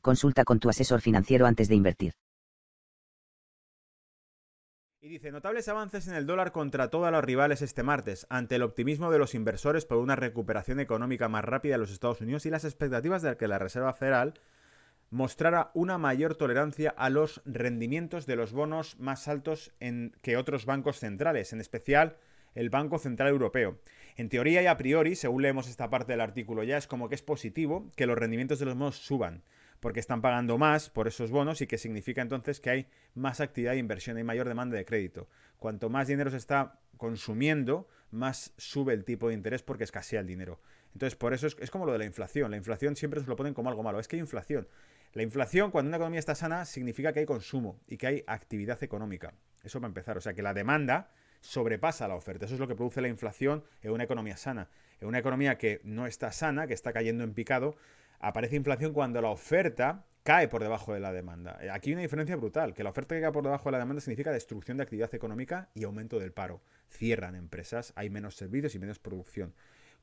consulta con tu asesor financiero antes de invertir. Y dice, notables avances en el dólar contra todos los rivales este martes, ante el optimismo de los inversores por una recuperación económica más rápida en los Estados Unidos y las expectativas de que la Reserva Federal mostrara una mayor tolerancia a los rendimientos de los bonos más altos en, que otros bancos centrales, en especial el Banco Central Europeo. En teoría y a priori, según leemos esta parte del artículo ya, es como que es positivo que los rendimientos de los bonos suban porque están pagando más por esos bonos y que significa entonces que hay más actividad de inversión, hay mayor demanda de crédito. Cuanto más dinero se está consumiendo, más sube el tipo de interés porque escasea el dinero. Entonces, por eso es, como lo de la inflación. La inflación siempre nos lo ponen como algo malo. Es que hay inflación. La inflación, cuando una economía está sana, significa que hay consumo y que hay actividad económica. Eso va a empezar. O sea, que la demanda sobrepasa la oferta. Eso es lo que produce la inflación en una economía sana. En una economía que no está sana, que está cayendo en picado, aparece inflación cuando la oferta cae por debajo de la demanda. Eh, aquí hay una diferencia brutal, que la oferta que cae por debajo de la demanda significa destrucción de actividad económica y aumento del paro. Cierran empresas, hay menos servicios y menos producción.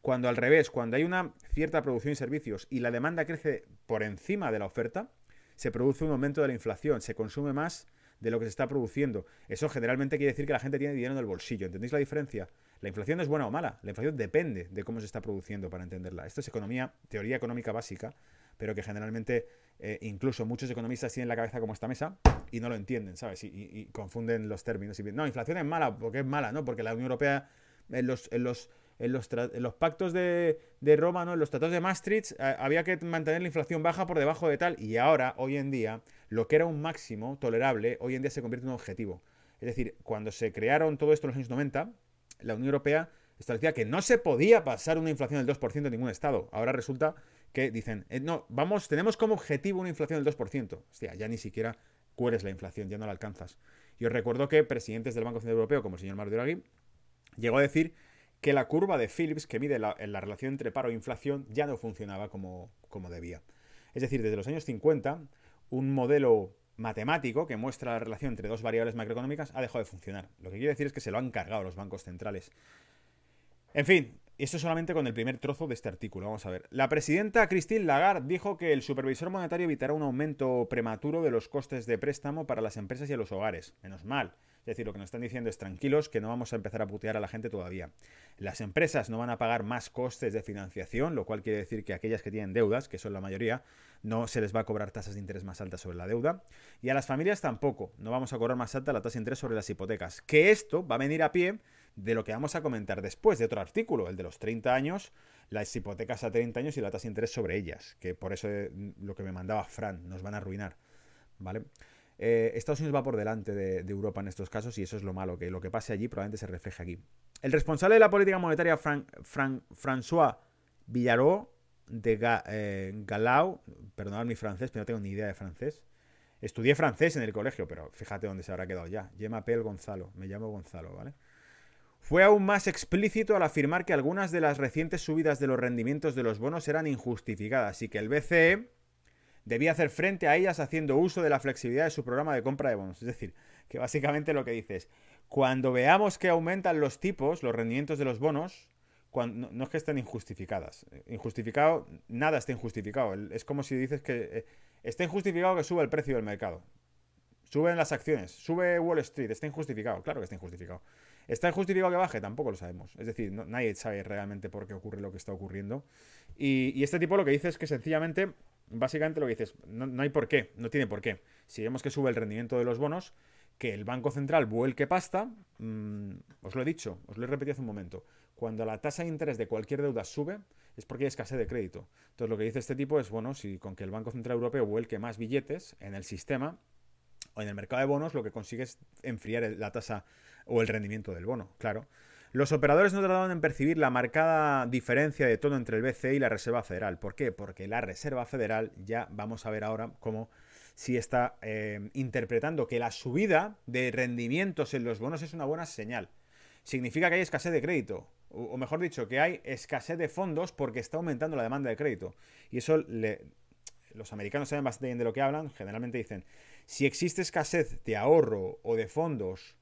Cuando al revés, cuando hay una cierta producción y servicios y la demanda crece por encima de la oferta, se produce un aumento de la inflación, se consume más de lo que se está produciendo. Eso generalmente quiere decir que la gente tiene dinero en el bolsillo. ¿Entendéis la diferencia? La inflación es buena o mala, la inflación depende de cómo se está produciendo para entenderla. Esto es economía, teoría económica básica, pero que generalmente eh, incluso muchos economistas tienen la cabeza como esta mesa y no lo entienden, ¿sabes? Y, confunden los términos. Y, no, inflación es mala porque es mala, ¿no? Porque la Unión Europea en los, en los, en los, pactos de, Roma, ¿no? en los tratados de Maastricht, había que mantener la inflación baja por debajo de tal. Y ahora, hoy en día, lo que era un máximo tolerable, hoy en día se convierte en un objetivo. Es decir, cuando se crearon todo esto en los años 90, la Unión Europea establecía que no se podía pasar una inflación del 2% en ningún estado. Ahora resulta que dicen, eh, no, vamos, tenemos como objetivo una inflación del 2%. Hostia, ya ni siquiera cueres la inflación, ya no la alcanzas. Y os recuerdo que presidentes del Banco Central Europeo, como el señor Mario Draghi, llegó a decir que la curva de Phillips, que mide la, la relación entre paro e inflación, ya no funcionaba como, como debía. Es decir, desde los años 50, un modelo matemático que muestra la relación entre dos variables macroeconómicas ha dejado de funcionar. Lo que quiere decir es que se lo han cargado los bancos centrales. En fin, esto solamente con el primer trozo de este artículo. Vamos a ver. La presidenta Christine Lagarde dijo que el supervisor monetario evitará un aumento prematuro de los costes de préstamo para las empresas y los hogares. Menos mal. Es decir, lo que nos están diciendo es tranquilos, que no vamos a empezar a putear a la gente todavía. Las empresas no van a pagar más costes de financiación, lo cual quiere decir que aquellas que tienen deudas, que son la mayoría, no se les va a cobrar tasas de interés más altas sobre la deuda. Y a las familias tampoco, no vamos a cobrar más alta la tasa de interés sobre las hipotecas. Que esto va a venir a pie de lo que vamos a comentar después, de otro artículo, el de los 30 años, las hipotecas a 30 años y la tasa de interés sobre ellas, que por eso eh, lo que me mandaba Fran, nos van a arruinar. ¿Vale? Eh, Estados Unidos va por delante de, Europa en estos casos y eso es lo malo, que lo que pase allí probablemente se refleje aquí. El responsable de la política monetaria, François Villaró de eh, Galau, perdonad mi francés, pero no tengo ni idea de francés. Estudié francés en el colegio, pero fíjate dónde se habrá quedado ya. Llama Pel Gonzalo, me llamo Gonzalo, ¿vale? Fue aún más explícito al afirmar que algunas de las recientes subidas de los rendimientos de los bonos eran injustificadas y que el BCE debía hacer frente a ellas haciendo uso de la flexibilidad de su programa de compra de bonos. Es decir, que básicamente lo que dice es, cuando veamos que aumentan los tipos, los rendimientos de los bonos, cuando, no, es que estén injustificadas. Injustificado, nada está injustificado. Es como si dices que eh, está injustificado que sube el precio del mercado. Suben las acciones, sube Wall Street, está injustificado. Claro que está injustificado. ¿Está injustificado que baje? Tampoco lo sabemos. Es decir, nadie sabe realmente por qué ocurre lo que está ocurriendo. Y, y, este tipo lo que dice es que sencillamente básicamente lo que dices, no, hay por qué, no tiene por qué. Si vemos que sube el rendimiento de los bonos, que el Banco Central vuelque pasta, mm, os lo he dicho, os lo he repetido hace un momento, cuando la tasa de interés de cualquier deuda sube, es porque hay escasez de crédito. Entonces lo que dice este tipo es, bueno, si con que el Banco Central Europeo vuelque más billetes en el sistema o en el mercado de bonos, lo que consigue es enfriar la tasa o el rendimiento del bono, claro. Los operadores no tardaron en percibir la marcada diferencia de tono entre el BCE y la Reserva Federal. ¿Por qué? Porque la Reserva Federal, ya vamos a ver ahora cómo si está eh, interpretando que la subida de rendimientos en los bonos es una buena señal. Significa que hay escasez de crédito, o, mejor dicho, que hay escasez de fondos porque está aumentando la demanda de crédito. Y eso los americanos saben bastante bien de lo que hablan. Generalmente dicen, si existe escasez de ahorro o de fondos,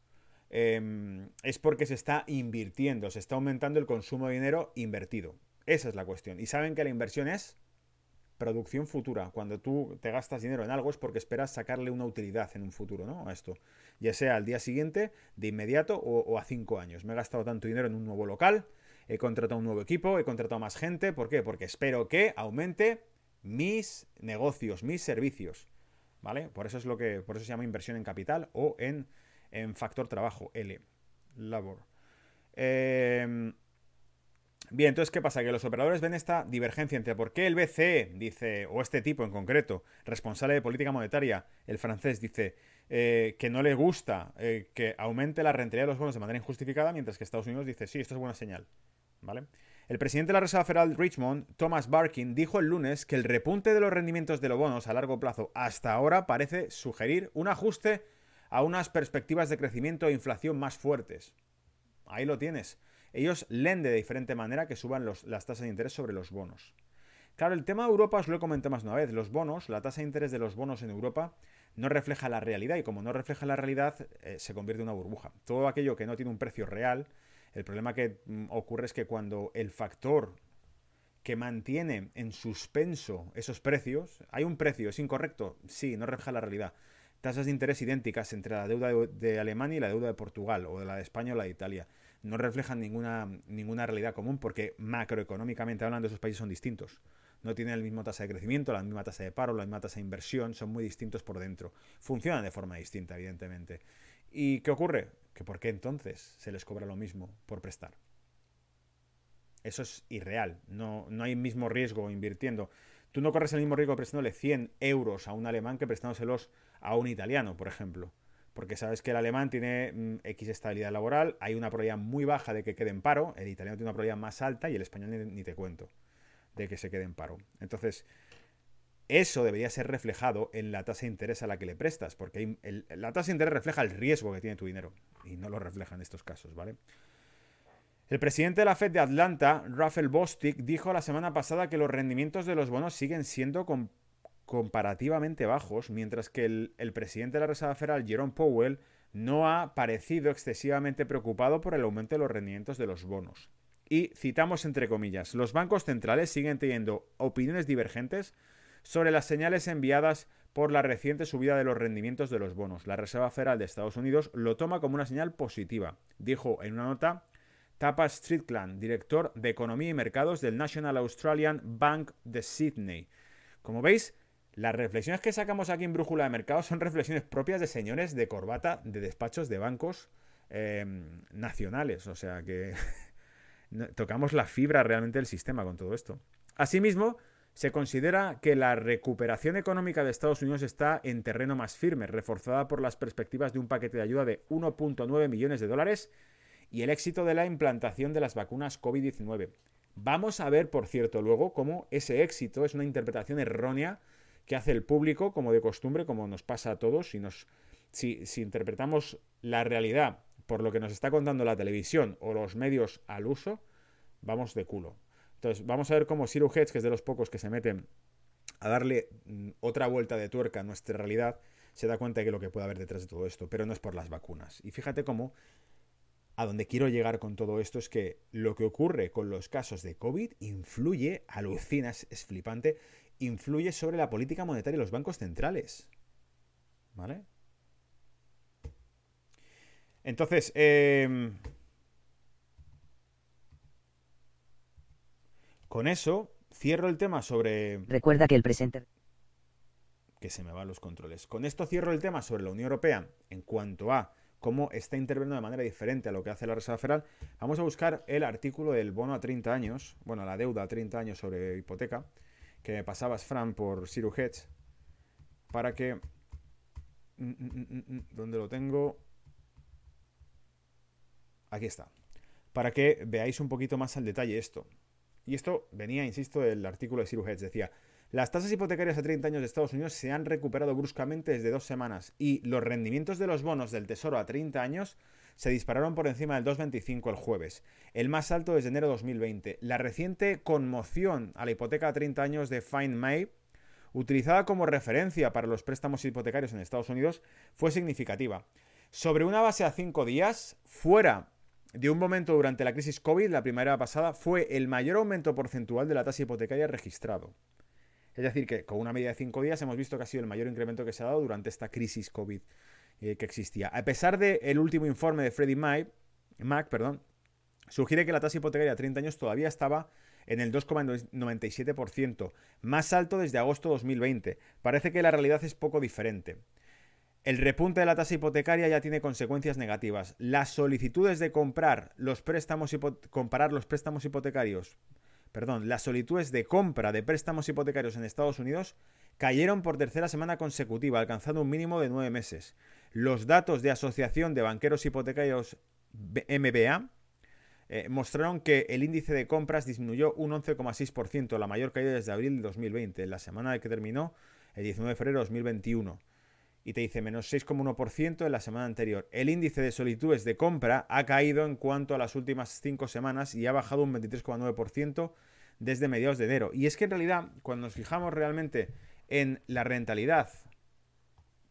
em, es porque se está invirtiendo, se está aumentando el consumo de dinero invertido. Esa es la cuestión. Y saben que la inversión es producción futura. Cuando tú te gastas dinero en algo es porque esperas sacarle una utilidad en un futuro, ¿no? A esto. Ya sea al día siguiente, de inmediato o, a cinco años. Me he gastado tanto dinero en un nuevo local, he contratado un nuevo equipo, he contratado más gente. ¿Por qué? Porque espero que aumente mis negocios, mis servicios. ¿Vale? Por eso es lo que. Por eso se llama inversión en capital o en, en factor trabajo, L. Labor. Eh, Bien, entonces, ¿qué pasa? Que los operadores ven esta divergencia entre por qué el BCE dice, o este tipo en concreto, responsable de política monetaria, el francés, dice eh, que no le gusta eh, que aumente la rentabilidad de los bonos de manera injustificada, mientras que Estados Unidos dice, sí, esto es buena señal. ¿Vale? El presidente de la Reserva Federal Richmond, Thomas Barkin, dijo el lunes que el repunte de los rendimientos de los bonos a largo plazo hasta ahora parece sugerir un ajuste a unas perspectivas de crecimiento e inflación más fuertes. Ahí lo tienes ellos leen de diferente manera que suban las tasas de interés sobre los bonos. Claro, el tema de Europa os lo he comentado más una vez. Los bonos, la tasa de interés de los bonos en Europa no refleja la realidad y como no refleja la realidad eh, se convierte en una burbuja. Todo aquello que no tiene un precio real, el problema que mm, ocurre es que cuando el factor que mantiene en suspenso esos precios, hay un precio, es incorrecto, sí, no refleja la realidad. Tasas de interés idénticas entre la deuda de Alemania y la deuda de Portugal, o de la de España o la de Italia no reflejan ninguna, ninguna realidad común porque macroeconómicamente hablando esos países son distintos. No tienen la misma tasa de crecimiento, la misma tasa de paro, la misma tasa de inversión, son muy distintos por dentro. Funcionan de forma distinta, evidentemente. ¿Y qué ocurre? Que por qué entonces se les cobra lo mismo por prestar. Eso es irreal. No, no hay mismo riesgo invirtiendo. Tú no corres el mismo riesgo prestándole 100 euros a un alemán que prestándoselos a un italiano, por ejemplo porque sabes que el alemán tiene mm, X estabilidad laboral, hay una probabilidad muy baja de que quede en paro, el italiano tiene una probabilidad más alta y el español ni, te cuento de que se quede en paro. Entonces, eso debería ser reflejado en la tasa de interés a la que le prestas, porque la tasa de interés refleja el riesgo que tiene tu dinero y no lo refleja en estos casos, ¿vale? El presidente de la Fed de Atlanta, Rafael Bostic, dijo la semana pasada que los rendimientos de los bonos siguen siendo con comparativamente bajos, mientras que el, presidente de la Reserva Federal, Jerome Powell, no ha parecido excesivamente preocupado por el aumento de los rendimientos de los bonos. Y citamos entre comillas, los bancos centrales siguen teniendo opiniones divergentes sobre las señales enviadas por la reciente subida de los rendimientos de los bonos. La Reserva Federal de Estados Unidos lo toma como una señal positiva, dijo en una nota Tapa Strickland, director de Economía y Mercados del National Australian Bank de Sydney. Como veis, las reflexiones que sacamos aquí en Brújula de Mercado son reflexiones propias de señores de corbata de despachos de bancos em, nacionales. O sea que tocamos la fibra realmente del sistema con todo esto. Asimismo, se considera que la recuperación económica de Estados Unidos está en terreno más firme, reforzada por las perspectivas de un paquete de ayuda de 1.9 millones de dólares y el éxito de la implantación de las vacunas COVID-19. Vamos a ver, por cierto, luego cómo ese éxito es una interpretación errónea que hace el público, como de costumbre, como nos pasa a todos, si, nos, si, interpretamos la realidad por lo que nos está contando la televisión o los medios al uso, vamos de culo. Entonces, vamos a ver cómo Zero Hedge, que es de los pocos que se meten a darle mm, otra vuelta de tuerca a nuestra realidad, se da cuenta de que lo que puede haber detrás de todo esto, pero no es por las vacunas. Y fíjate cómo a donde quiero llegar con todo esto es que lo que ocurre con los casos de COVID influye, alucinas, es flipante, influye sobre la política monetaria y los bancos centrales. ¿Vale? Entonces, em, con eso cierro el tema sobre... Recuerda que el presente... Que se me van los controles. Con esto cierro el tema sobre la Unión Europea en cuanto a cómo está interviniendo de manera diferente a lo que hace la Reserva Federal. Vamos a buscar el artículo del bono a 30 años, bueno, la deuda a 30 años sobre hipoteca, que me pasabas, Fran, por Zero Hedge, para que... Mm, mm, mm, ¿Dónde lo tengo? Aquí está. para que veáis un poquito más al detalle esto. Y esto venía, insisto, del artículo de Siru Hedge. Decía, las tasas hipotecarias a 30 años de Estados Unidos se han recuperado bruscamente desde dos semanas y los rendimientos de los bonos del Tesoro a 30 años se dispararon por encima del 2,25 el jueves, el más alto desde enero de 2020. La reciente conmoción a la hipoteca a 30 años de Fine May, utilizada como referencia para los préstamos hipotecarios en Estados Unidos, fue significativa. Sobre una base a 5 días, fuera de un momento durante la crisis COVID, la primavera pasada, fue el mayor aumento porcentual de la tasa hipotecaria registrado. Es decir, que con una media de 5 días hemos visto que ha sido el mayor incremento que se ha dado durante esta crisis COVID eh, que existía. A pesar del último informe de Freddie Mac, perdón, sugiere que la tasa hipotecaria a 30 años todavía estaba en el 2,97%, más alto desde agosto de 2020. Parece que la realidad es poco diferente. El repunte de la tasa hipotecaria ya tiene consecuencias negativas. Las solicitudes de comprar los préstamos comparar los préstamos hipotecarios perdón, las solicitudes de compra de préstamos hipotecarios en Estados Unidos cayeron por tercera semana consecutiva, alcanzando un mínimo de nueve meses. Los datos de Asociación de Banqueros Hipotecarios MBA eh, mostraron que el índice de compras disminuyó un 11,6%, la mayor caída desde abril de 2020, la semana que terminó el 19 de febrero de 2021 y te dice menos 6,1% en la semana anterior. El índice de solicitudes de compra ha caído en cuanto a las últimas 5 semanas y ha bajado un 23,9% desde mediados de enero. Y es que en realidad, cuando nos fijamos realmente en la rentabilidad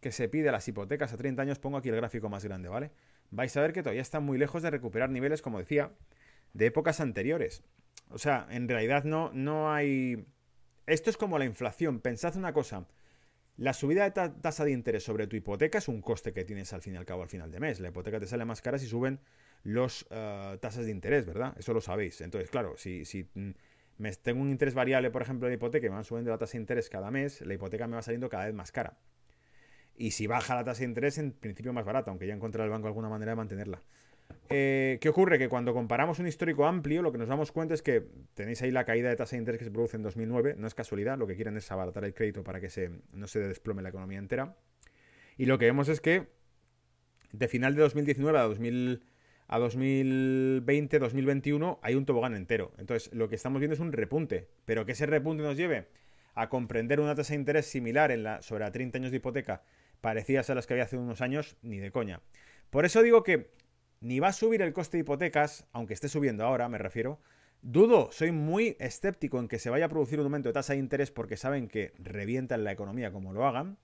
que se pide a las hipotecas a 30 años, pongo aquí el gráfico más grande, ¿vale? Vais a ver que todavía están muy lejos de recuperar niveles, como decía, de épocas anteriores. O sea, en realidad no, no hay... Esto es como la inflación. Pensad una cosa. La subida de tasa de interés sobre tu hipoteca es un coste que tienes al fin y al cabo al final de mes. La hipoteca te sale más cara si suben las eh, tasas de interés, ¿verdad? Eso lo sabéis. Entonces, claro, si, si mm, me, tengo un interés variable, por ejemplo, en hipoteca y me van subiendo la tasa de interés cada mes, la hipoteca me va saliendo cada vez más cara. Y si baja la tasa de interés, en principio más barata, aunque ya encontrará el banco alguna manera de mantenerla. Eh, ¿Qué ocurre? Que cuando comparamos un histórico amplio, lo que nos damos cuenta es que tenéis ahí la caída de tasa de interés que se produce en 2009, no es casualidad, lo que quieren es abaratar el crédito para que se, no se desplome la economía entera. Y lo que vemos es que de final de 2019 a, 2000, a 2020, 2021 hay un tobogán entero. Entonces lo que estamos viendo es un repunte, pero que ese repunte nos lleve a comprender una tasa de interés similar en la, sobre a 30 años de hipoteca parecidas a las que había hace unos años, ni de coña. Por eso digo que ni va a subir el coste de hipotecas, aunque esté subiendo ahora, me refiero. Dudo, soy muy escéptico en que se vaya a producir un aumento de tasa de interés porque saben que revientan la economía como lo hagan.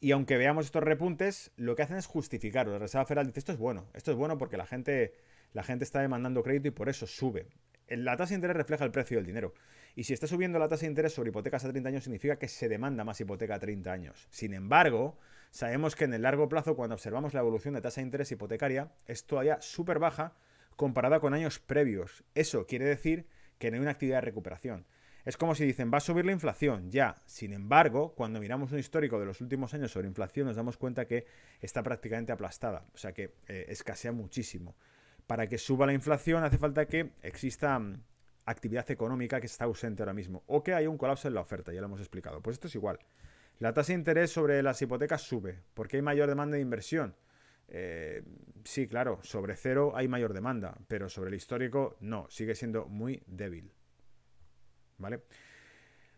Y aunque veamos estos repuntes, lo que hacen es justificarlo. La Reserva Federal dice, esto es bueno, esto es bueno porque la gente, la gente está demandando crédito y por eso sube. La tasa de interés refleja el precio del dinero. Y si está subiendo la tasa de interés sobre hipotecas a 30 años, significa que se demanda más hipoteca a 30 años. Sin embargo, sabemos que en el largo plazo, cuando observamos la evolución de tasa de interés hipotecaria, es todavía súper baja comparada con años previos. Eso quiere decir que no hay una actividad de recuperación. Es como si dicen, va a subir la inflación, ya. Sin embargo, cuando miramos un histórico de los últimos años sobre inflación, nos damos cuenta que está prácticamente aplastada, o sea que eh, escasea muchísimo. Para que suba la inflación hace falta que exista mm, actividad económica que está ausente ahora mismo, o que haya un colapso en la oferta, ya lo hemos explicado. Pues esto es igual. La tasa de interés sobre las hipotecas sube, porque hay mayor demanda de inversión. Eh, sí, claro, sobre cero hay mayor demanda, pero sobre el histórico no, sigue siendo muy débil. ¿Vale?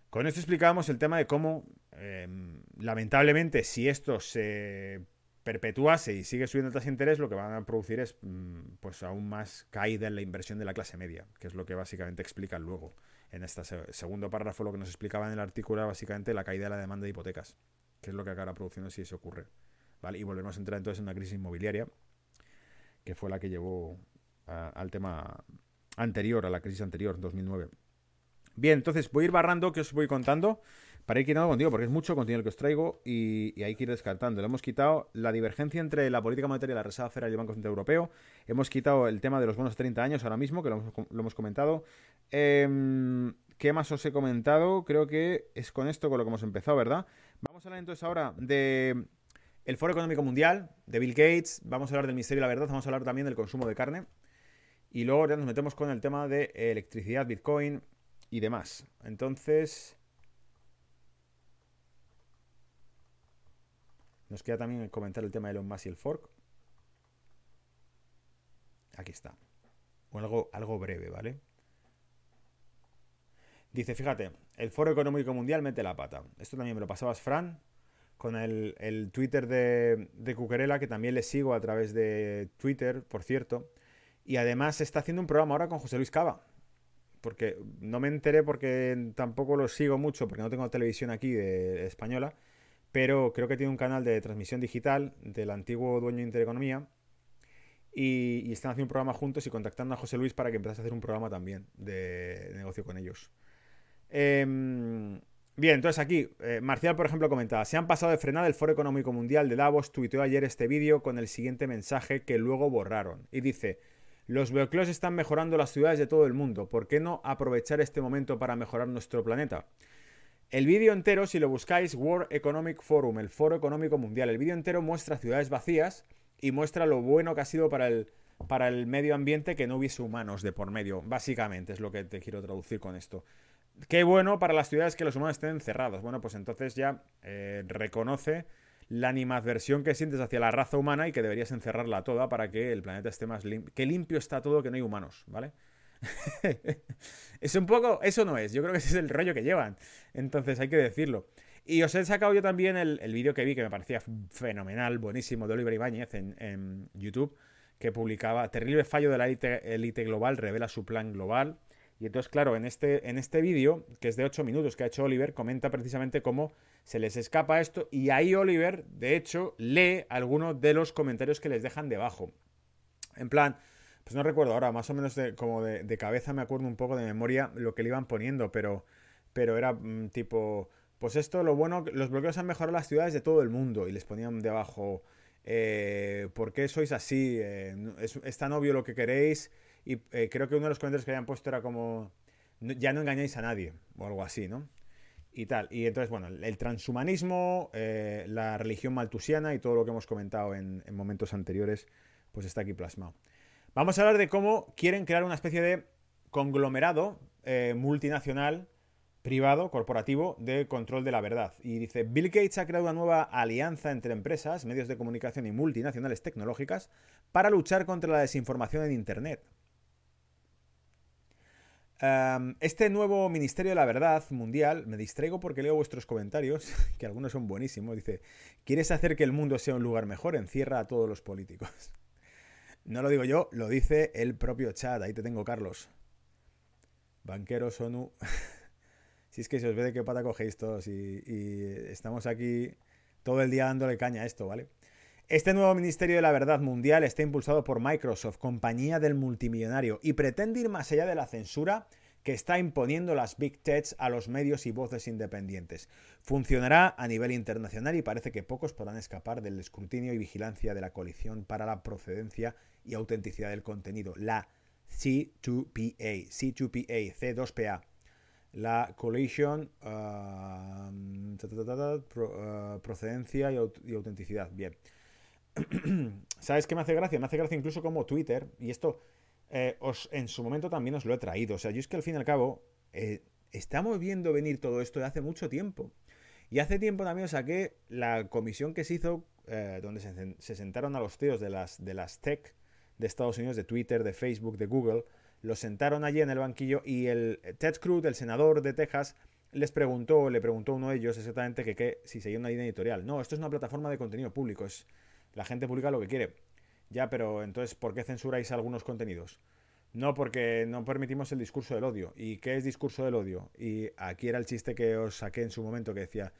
Con esto explicábamos el tema de cómo, em, lamentablemente, si esto se perpetuase y sigue subiendo la tasa de interés, lo que van a producir es mm, pues aún más caída en la inversión de la clase media, que es lo que básicamente explican luego en este segundo párrafo lo que nos explicaba en el artículo era básicamente la caída de la demanda de hipotecas, que es lo que acabará produciendo si eso ocurre. ¿Vale? Y volvemos a entrar entonces en una crisis inmobiliaria, que fue la que llevó al tema anterior, a la crisis anterior, 2009. Bien, entonces voy a ir barrando que os voy contando para ir quitando contigo, porque es mucho contenido el que os traigo y, hay que ir descartando. Le hemos quitado la divergencia entre la política monetaria de la Reserva Federal y el Banco Central Europeo. Hemos quitado el tema de los bonos de 30 años ahora mismo, que lo hemos, comentado. Em, ¿Qué más os he comentado? Creo que es con esto con lo que hemos empezado, ¿verdad? Vamos a hablar entonces ahora de el Foro Económico Mundial, de Bill Gates, vamos a hablar del Ministerio de la Verdad, vamos a hablar también del consumo de carne. Y luego ya nos metemos con el tema de electricidad, Bitcoin y demás. Entonces, Nos queda también comentar el tema de Elon Musk y el fork. Aquí está. o algo, algo breve, ¿vale? Dice, fíjate, el Foro Económico Mundial mete la pata. Esto también me lo pasabas, Fran, con el, Twitter de, de Cuquerela, que también le sigo a través de Twitter, por cierto. Y además está haciendo un programa ahora con José Luis Cava. Porque no me enteré porque tampoco lo sigo mucho, porque no tengo televisión aquí de, española. Pero creo que tiene un canal de transmisión digital del antiguo dueño de Intereconomía. Y, y, están haciendo un programa juntos y contactando a José Luis para que empezase a hacer un programa también de, negocio con ellos. Em, bien, entonces aquí, eh, Marcial, por ejemplo, comentaba, se han pasado de frenar el Foro Económico Mundial de Davos, tuiteó ayer este vídeo con el siguiente mensaje que luego borraron. Y dice, los bloqueos están mejorando las ciudades de todo el mundo. ¿Por qué no aprovechar este momento para mejorar nuestro planeta? El vídeo entero, si lo buscáis, World Economic Forum, el Foro Económico Mundial, el vídeo entero muestra ciudades vacías y muestra lo bueno que ha sido para el, para el medio ambiente que no hubiese humanos de por medio. Básicamente es lo que te quiero traducir con esto. Qué bueno para las ciudades que los humanos estén encerrados. Bueno, pues entonces ya eh, reconoce la animadversión que sientes hacia la raza humana y que deberías encerrarla toda para que el planeta esté más limpio. Que limpio está todo, que no hay humanos, ¿vale? es un poco. Eso no es. Yo creo que ese es el rollo que llevan. Entonces hay que decirlo. Y os he sacado yo también el, vídeo que vi que me parecía fenomenal, buenísimo, de Oliver Ibáñez en, YouTube, que publicaba Terrible fallo de la élite global, revela su plan global. Y entonces, claro, en este, en este vídeo, que es de 8 minutos que ha hecho Oliver, comenta precisamente cómo se les escapa esto. Y ahí Oliver, de hecho, lee algunos de los comentarios que les dejan debajo. En plan, pues no recuerdo ahora, más o menos de, como de, cabeza me acuerdo un poco de memoria lo que le iban poniendo, pero, pero era mm, tipo, pues esto, lo bueno, los bloqueos han mejorado las ciudades de todo el mundo. Y les ponían debajo, eh, ¿por qué sois así? Eh, es, tan obvio lo que queréis y eh, creo que uno de los comentarios que habían puesto era como, ya no engañáis a nadie, o algo así, ¿no? Y tal. Y entonces, bueno, el transhumanismo, eh, la religión maltusiana y todo lo que hemos comentado en, momentos anteriores, pues está aquí plasmado. Vamos a hablar de cómo quieren crear una especie de conglomerado eh, multinacional, privado, corporativo, de control de la verdad. Y dice, Bill Gates ha creado una nueva alianza entre empresas, medios de comunicación y multinacionales tecnológicas para luchar contra la desinformación en Internet este nuevo Ministerio de la Verdad Mundial, me distraigo porque leo vuestros comentarios, que algunos son buenísimos. Dice, ¿quieres hacer que el mundo sea un lugar mejor? Encierra a todos los políticos. No lo digo yo, lo dice el propio chat. Ahí te tengo, Carlos. Banqueros ONU. si es que se os ve de qué pata cogéis todos y, y estamos aquí todo el día dándole caña a esto, ¿vale? Este nuevo Ministerio de la Verdad Mundial está impulsado por Microsoft, compañía del multimillonario, y pretende ir más allá de la censura que está imponiendo las Big Techs a los medios y voces independientes. Funcionará a nivel internacional y parece que pocos podrán escapar del escrutinio y vigilancia de la coalición para la procedencia y autenticidad del contenido, la C2PA, C2PA, C2PA. La Coalition, um, uh, procedencia y autenticidad. Bien. ¿Sabes qué me hace gracia? Me hace gracia incluso como Twitter, y esto eh, os, en su momento también os lo he traído. O sea, yo es que al fin y al cabo eh, estamos viendo venir todo esto de hace mucho tiempo. Y hace tiempo también saqué la comisión que se hizo, eh, donde se, sentaron a los CEOs de las, de las tech de Estados Unidos, de Twitter, de Facebook, de Google, los sentaron allí en el banquillo y el Ted Cruz, el senador de Texas, les preguntó, le preguntó a uno de ellos exactamente que, si seguía una línea editorial. No, esto es una plataforma de contenido público, es, la gente publica lo que quiere. Ya, pero entonces, ¿por qué censuráis algunos contenidos? No, porque no permitimos el discurso del odio. ¿Y qué es discurso del odio? Y aquí era el chiste que os saqué en su momento que decía,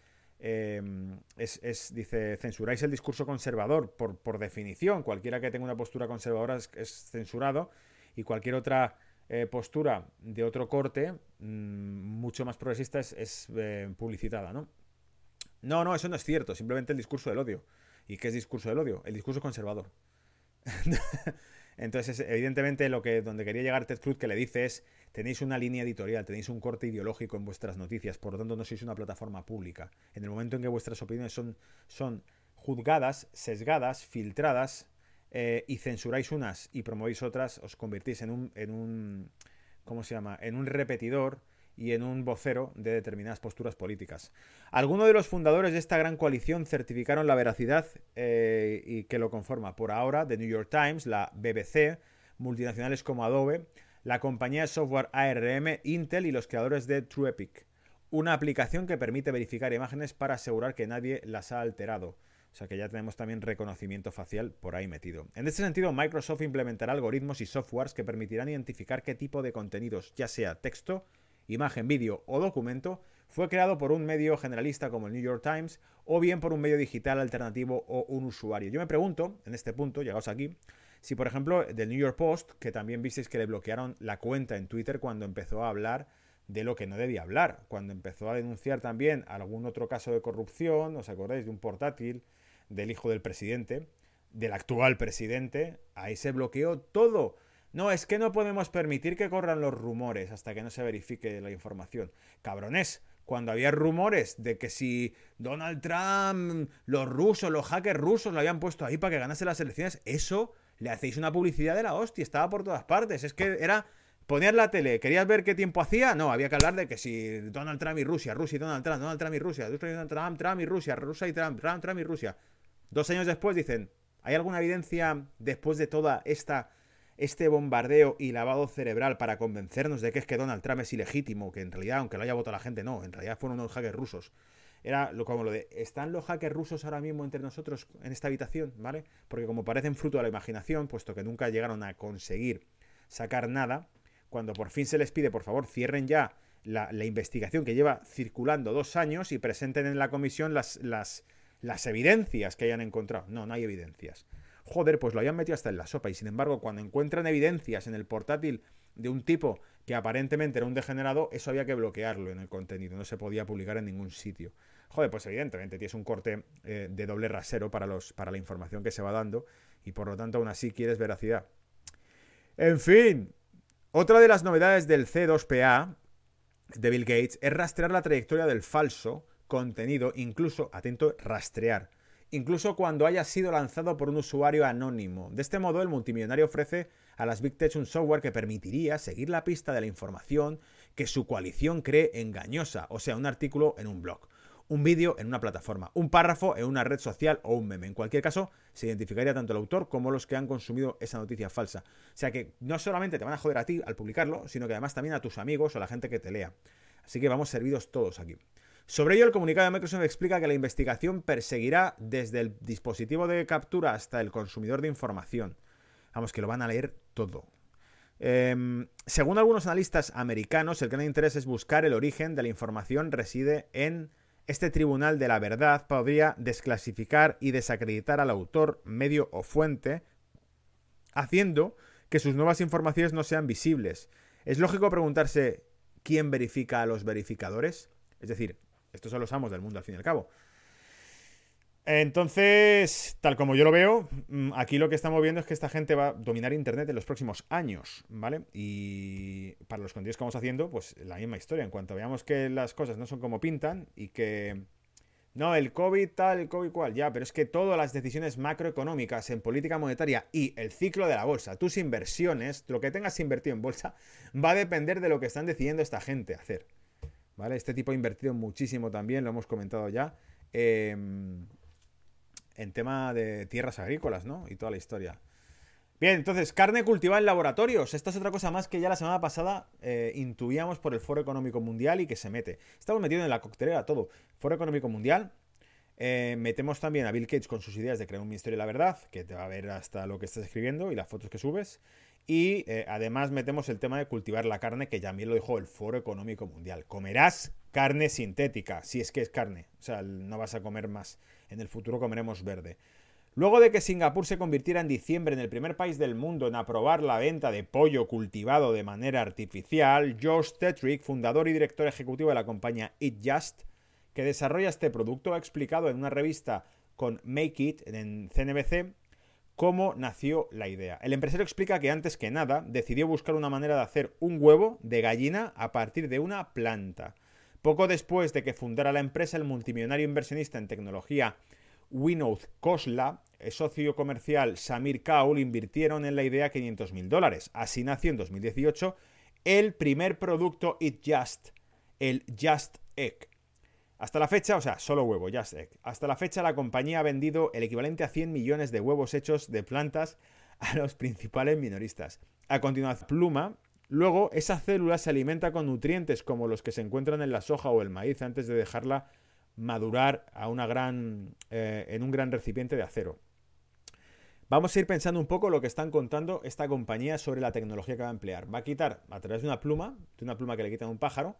em, es, dice, censuráis el discurso conservador por, por, definición. Cualquiera que tenga una postura conservadora es, censurado y cualquier otra eh, postura de otro corte, mm, mucho más progresista, es, eh, publicitada, ¿no? No, no, eso no es cierto. Simplemente el discurso del odio. ¿Y qué es discurso del odio? El discurso conservador. Entonces, evidentemente, lo que donde quería llegar Ted Cruz que le dice es tenéis una línea editorial, tenéis un corte ideológico en vuestras noticias, por lo tanto no sois una plataforma pública. En el momento en que vuestras opiniones son, son juzgadas, sesgadas, filtradas, eh, y censuráis unas y promovéis otras, os convertís en un, en un ¿cómo se llama? En un repetidor y en un vocero de determinadas posturas políticas. Algunos de los fundadores de esta gran coalición certificaron la veracidad eh, y que lo conforma. Por ahora, The New York Times, la BBC, multinacionales como Adobe, la compañía de software ARM, Intel y los creadores de TrueEpic. Una aplicación que permite verificar imágenes para asegurar que nadie las ha alterado. O sea que ya tenemos también reconocimiento facial por ahí metido. En este sentido, Microsoft implementará algoritmos y softwares que permitirán identificar qué tipo de contenidos, ya sea texto, imagen, vídeo o documento, fue creado por un medio generalista como el New York Times o bien por un medio digital alternativo o un usuario. Yo me pregunto, en este punto, llegados aquí, si por ejemplo del New York Post, que también visteis que le bloquearon la cuenta en Twitter cuando empezó a hablar de lo que no debía hablar, cuando empezó a denunciar también algún otro caso de corrupción, ¿os acordáis de un portátil? del hijo del presidente, del actual presidente, ahí se bloqueó todo. No, es que no podemos permitir que corran los rumores hasta que no se verifique la información. Cabrones, cuando había rumores de que si Donald Trump, los rusos, los hackers rusos lo habían puesto ahí para que ganase las elecciones, eso le hacéis una publicidad de la hostia, estaba por todas partes. Es que era poner la tele, ¿querías ver qué tiempo hacía? No, había que hablar de que si Donald Trump y Rusia, Rusia y Donald Trump, Donald Trump y Rusia, Trump, Trump y Rusia, Rusia y Trump, Trump, Trump y Rusia. Dos años después dicen, ¿hay alguna evidencia después de toda esta este bombardeo y lavado cerebral para convencernos de que es que Donald Trump es ilegítimo, que en realidad, aunque lo haya votado la gente, no, en realidad fueron unos hackers rusos. Era lo, como lo de, ¿están los hackers rusos ahora mismo entre nosotros en esta habitación? ¿Vale? Porque como parecen fruto de la imaginación, puesto que nunca llegaron a conseguir sacar nada, cuando por fin se les pide, por favor, cierren ya la, la investigación que lleva circulando dos años y presenten en la comisión las, las las evidencias que hayan encontrado. No, no hay evidencias. Joder, pues lo hayan metido hasta en la sopa y sin embargo cuando encuentran evidencias en el portátil de un tipo que aparentemente era un degenerado, eso había que bloquearlo en el contenido, no se podía publicar en ningún sitio. Joder, pues evidentemente tienes un corte eh, de doble rasero para, los, para la información que se va dando y por lo tanto aún así quieres veracidad. En fin, otra de las novedades del C2PA de Bill Gates es rastrear la trayectoria del falso contenido, incluso, atento, rastrear, incluso cuando haya sido lanzado por un usuario anónimo. De este modo, el multimillonario ofrece a las Big Tech un software que permitiría seguir la pista de la información que su coalición cree engañosa, o sea, un artículo en un blog, un vídeo en una plataforma, un párrafo en una red social o un meme. En cualquier caso, se identificaría tanto el autor como los que han consumido esa noticia falsa. O sea que no solamente te van a joder a ti al publicarlo, sino que además también a tus amigos o a la gente que te lea. Así que vamos servidos todos aquí. Sobre ello, el comunicado de Microsoft explica que la investigación perseguirá desde el dispositivo de captura hasta el consumidor de información. Vamos, que lo van a leer todo. Em, según algunos analistas americanos, el gran interés es buscar el origen de la información reside en este tribunal de la verdad podría desclasificar y desacreditar al autor, medio o fuente, haciendo que sus nuevas informaciones no sean visibles. Es lógico preguntarse quién verifica a los verificadores. Es decir, estos son los amos del mundo al fin y al cabo. Entonces, tal como yo lo veo, mm, aquí lo que estamos viendo es que esta gente va a dominar Internet en los próximos años, ¿vale? Y para los contenidos que vamos haciendo, pues la misma historia. En cuanto veamos que las cosas no son como pintan y que... No, el COVID tal, el COVID cual, ya, pero es que todas las decisiones macroeconómicas en política monetaria y el ciclo de la bolsa, tus inversiones, lo que tengas invertido en bolsa, va a depender de lo que están decidiendo esta gente hacer. Este tipo ha invertido muchísimo también, lo hemos comentado ya, em, en tema de tierras agrícolas, ¿no? Y toda la historia. Bien, entonces, carne cultivada en laboratorios. Esta es otra cosa más que ya la semana pasada eh, intuíamos por el Foro Económico Mundial y que se mete. Estamos metidos en la coctelera todo. Foro Económico Mundial. Eh, metemos también a Bill Gates con sus ideas de crear un Ministerio de la Verdad, que te va a ver hasta lo que estás escribiendo y las fotos que subes. Y eh, además metemos el tema de cultivar la carne, que ya bien lo dijo el Foro Económico Mundial. Comerás carne sintética, si es que es carne. O sea, no vas a comer más. En el futuro comeremos verde. Luego de que Singapur se convirtiera en diciembre en el primer país del mundo en aprobar la venta de pollo cultivado de manera artificial, George Tetrick, fundador y director ejecutivo de la compañía Eat Just, que desarrolla este producto, ha explicado en una revista con Make It en CNBC cómo nació la idea. El empresario explica que antes que nada decidió buscar una manera de hacer un huevo de gallina a partir de una planta. Poco después de que fundara la empresa, el multimillonario inversionista en tecnología Winod Kosla, el socio comercial Samir Kaul invirtieron en la idea 500 mil dólares. Así nació en 2018 el primer producto It Just, el Just Egg. Hasta la fecha, o sea, solo huevo, Just Egg. Hasta la fecha la compañía ha vendido el equivalente a 100 millones de huevos hechos de plantas a los principales minoristas. A continuación, pluma. Luego, esa célula se alimenta con nutrientes como los que se encuentran en la soja o el maíz antes de dejarla madurar a una gran, eh, en un gran recipiente de acero. Vamos a ir pensando un poco lo que están contando esta compañía sobre la tecnología que va a emplear. Va a quitar a través de una pluma, de una pluma que le quitan a un pájaro,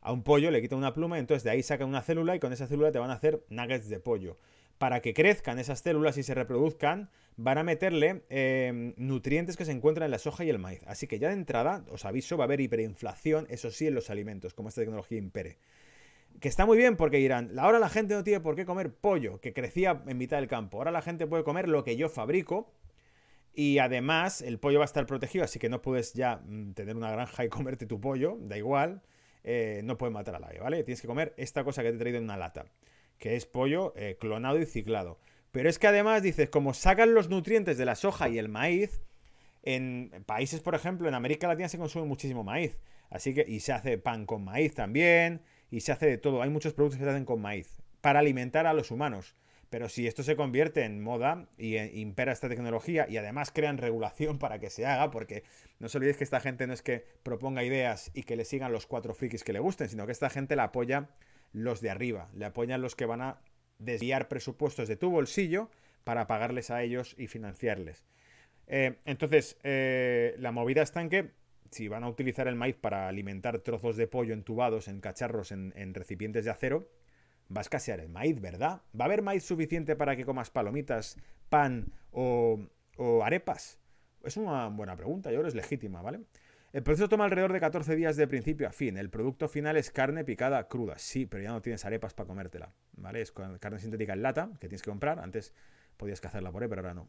a un pollo le quitan una pluma, entonces de ahí sacan una célula y con esa célula te van a hacer nuggets de pollo para que crezcan esas células y se reproduzcan, van a meterle em, nutrientes que se encuentran en la soja y el maíz. Así que ya de entrada, os aviso, va a haber hiperinflación, eso sí, en los alimentos, como esta tecnología impere. Que está muy bien porque dirán, ahora la gente no tiene por qué comer pollo, que crecía en mitad del campo. Ahora la gente puede comer lo que yo fabrico. Y además el pollo va a estar protegido, así que no puedes ya mm, tener una granja y comerte tu pollo, da igual. Eh, no puedes matar al ave, ¿vale? Tienes que comer esta cosa que te he traído en una lata que es pollo eh, clonado y ciclado. Pero es que además dices, como sacan los nutrientes de la soja y el maíz, en países, por ejemplo, en América Latina se consume muchísimo maíz. Así que, y se hace pan con maíz también, y se hace de todo. Hay muchos productos que se hacen con maíz para alimentar a los humanos. Pero si esto se convierte en moda y impera esta tecnología y además crean regulación para que se haga, porque no os olvidéis que esta gente no es que proponga ideas y que le sigan los cuatro frikis que le gusten, sino que esta gente la apoya los de arriba, le apoyan los que van a desviar presupuestos de tu bolsillo para pagarles a ellos y financiarles. Eh, entonces, eh, la movida está en que si van a utilizar el maíz para alimentar trozos de pollo entubados en cacharros en, recipientes de acero, va a escasear el maíz, ¿verdad? ¿Va a haber maíz suficiente para que comas palomitas, pan o, o arepas? Es una buena pregunta, yo creo que es legítima, ¿vale? El proceso toma alrededor de 14 días de principio a fin. El producto final es carne picada cruda. Sí, pero ya no tienes arepas para comértela. ¿Vale? Es carne sintética en lata que tienes que comprar. Antes podías cazarla por ahí, pero ahora no.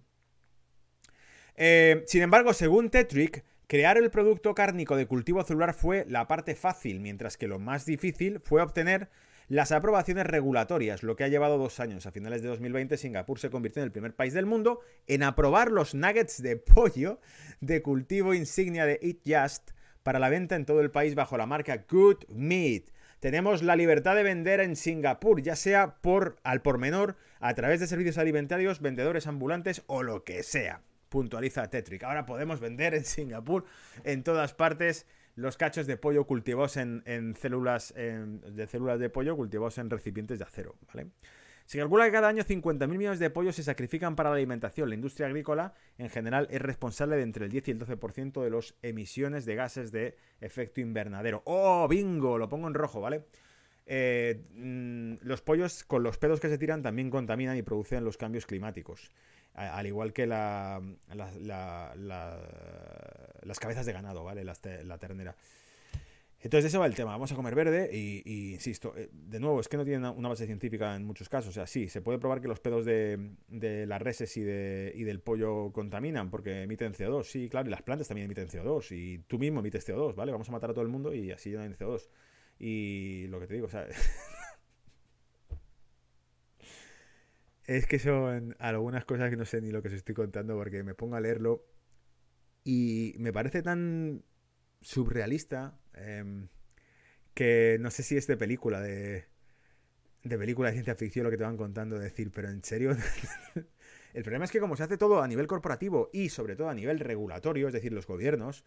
Eh, sin embargo, según Tetrick, crear el producto cárnico de cultivo celular fue la parte fácil, mientras que lo más difícil fue obtener las aprobaciones regulatorias, lo que ha llevado dos años. A finales de 2020, Singapur se convirtió en el primer país del mundo en aprobar los nuggets de pollo de cultivo insignia de Eat Just para la venta en todo el país bajo la marca Good Meat. Tenemos la libertad de vender en Singapur, ya sea por al por menor, a través de servicios alimentarios, vendedores ambulantes o lo que sea. Puntualiza Tetrick. Ahora podemos vender en Singapur en todas partes los cachos de pollo cultivados en, células de células de pollo cultivados en recipientes de acero, ¿vale? Se calcula que cada año 50.000 millones de pollos se sacrifican para la alimentación. La industria agrícola, en general, es responsable de entre el 10 y el 12% de las emisiones de gases de efecto invernadero. ¡Oh, bingo! Lo pongo en rojo, ¿vale? Eh, mm, los pollos, con los pedos que se tiran, también contaminan y producen los cambios climáticos al igual que la, las cabezas de ganado, ¿vale? la ternera. Entonces, ese va el tema. Vamos a comer verde y, insisto, eh, de nuevo, es que no tiene una base científica en muchos casos. O sea, sí, se puede probar que los pedos de, las reses y, de, y del pollo contaminan porque emiten CO2. Sí, claro, y las plantas también emiten CO2 y tú mismo emites CO2, ¿vale? Vamos a matar a todo el mundo y así no hay CO2. Y lo que te digo, sea, Es que son algunas cosas que no sé ni lo que os estoy contando porque me pongo a leerlo y me parece tan surrealista em, que no sé si es de película, de, de película de ciencia ficción lo que te van contando, decir, pero en serio... El problema es que como se hace todo a nivel corporativo y sobre todo a nivel regulatorio, es decir, los gobiernos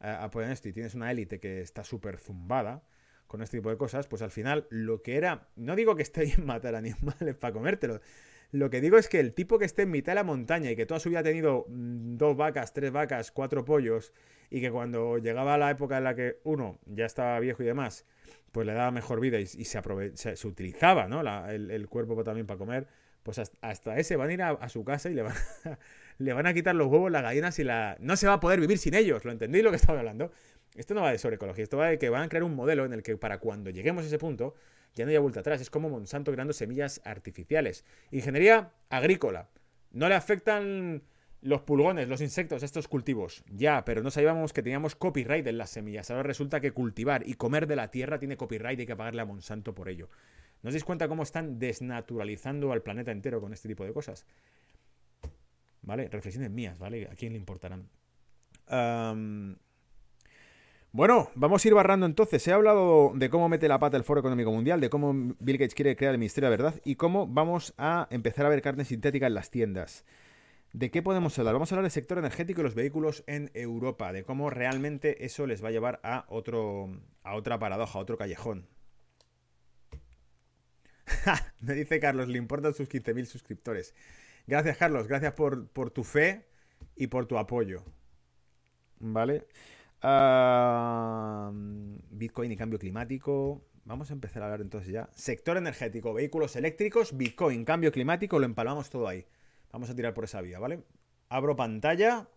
eh, apoyan esto y tienes una élite que está súper zumbada con este tipo de cosas, pues al final lo que era, no digo que esté bien matar animales para comértelo, lo que digo es que el tipo que esté en mitad de la montaña y que toda su vida ha tenido mm, dos vacas, tres vacas, cuatro pollos, y que cuando llegaba la época en la que uno ya estaba viejo y demás, pues le daba mejor vida y, se, se, utilizaba ¿no? el, cuerpo también para comer, pues hasta, ese van a ir a, su casa y le van a, le van a quitar los huevos, las gallinas y la... No se va a poder vivir sin ellos, ¿lo entendéis lo que estaba hablando? Esto no va de sobre ecología, esto va de que van a crear un modelo en el que para cuando lleguemos a ese punto ya no hay vuelta atrás. Es como Monsanto creando semillas artificiales. Ingeniería agrícola. No le afectan los pulgones, los insectos estos cultivos. Ya, pero no sabíamos que teníamos copyright en las semillas. Ahora resulta que cultivar y comer de la tierra tiene copyright y hay que pagarle a Monsanto por ello. ¿No os dais cuenta cómo están desnaturalizando al planeta entero con este tipo de cosas? ¿Vale? Reflexiones mías, ¿vale? ¿A quién le importarán? Bueno, vamos a ir barrando entonces. He hablado de cómo mete la pata el Foro Económico Mundial, de cómo Bill Gates quiere crear el Ministerio de Verdad y cómo vamos a empezar a ver carne sintética en las tiendas. ¿De qué podemos hablar? Vamos a hablar del sector energético y los vehículos en Europa, de cómo realmente eso les va a llevar a otro a otra paradoja, a otro callejón. Me dice Carlos, le importan sus 15.000 suscriptores. Gracias, Carlos, gracias por, por, tu fe y por tu apoyo. ¿Vale? Bitcoin y cambio climático. Vamos a empezar a hablar entonces ya. Sector energético, vehículos eléctricos, Bitcoin, cambio climático, lo empalmamos todo ahí. Vamos a tirar por esa vía, ¿vale? Abro pantalla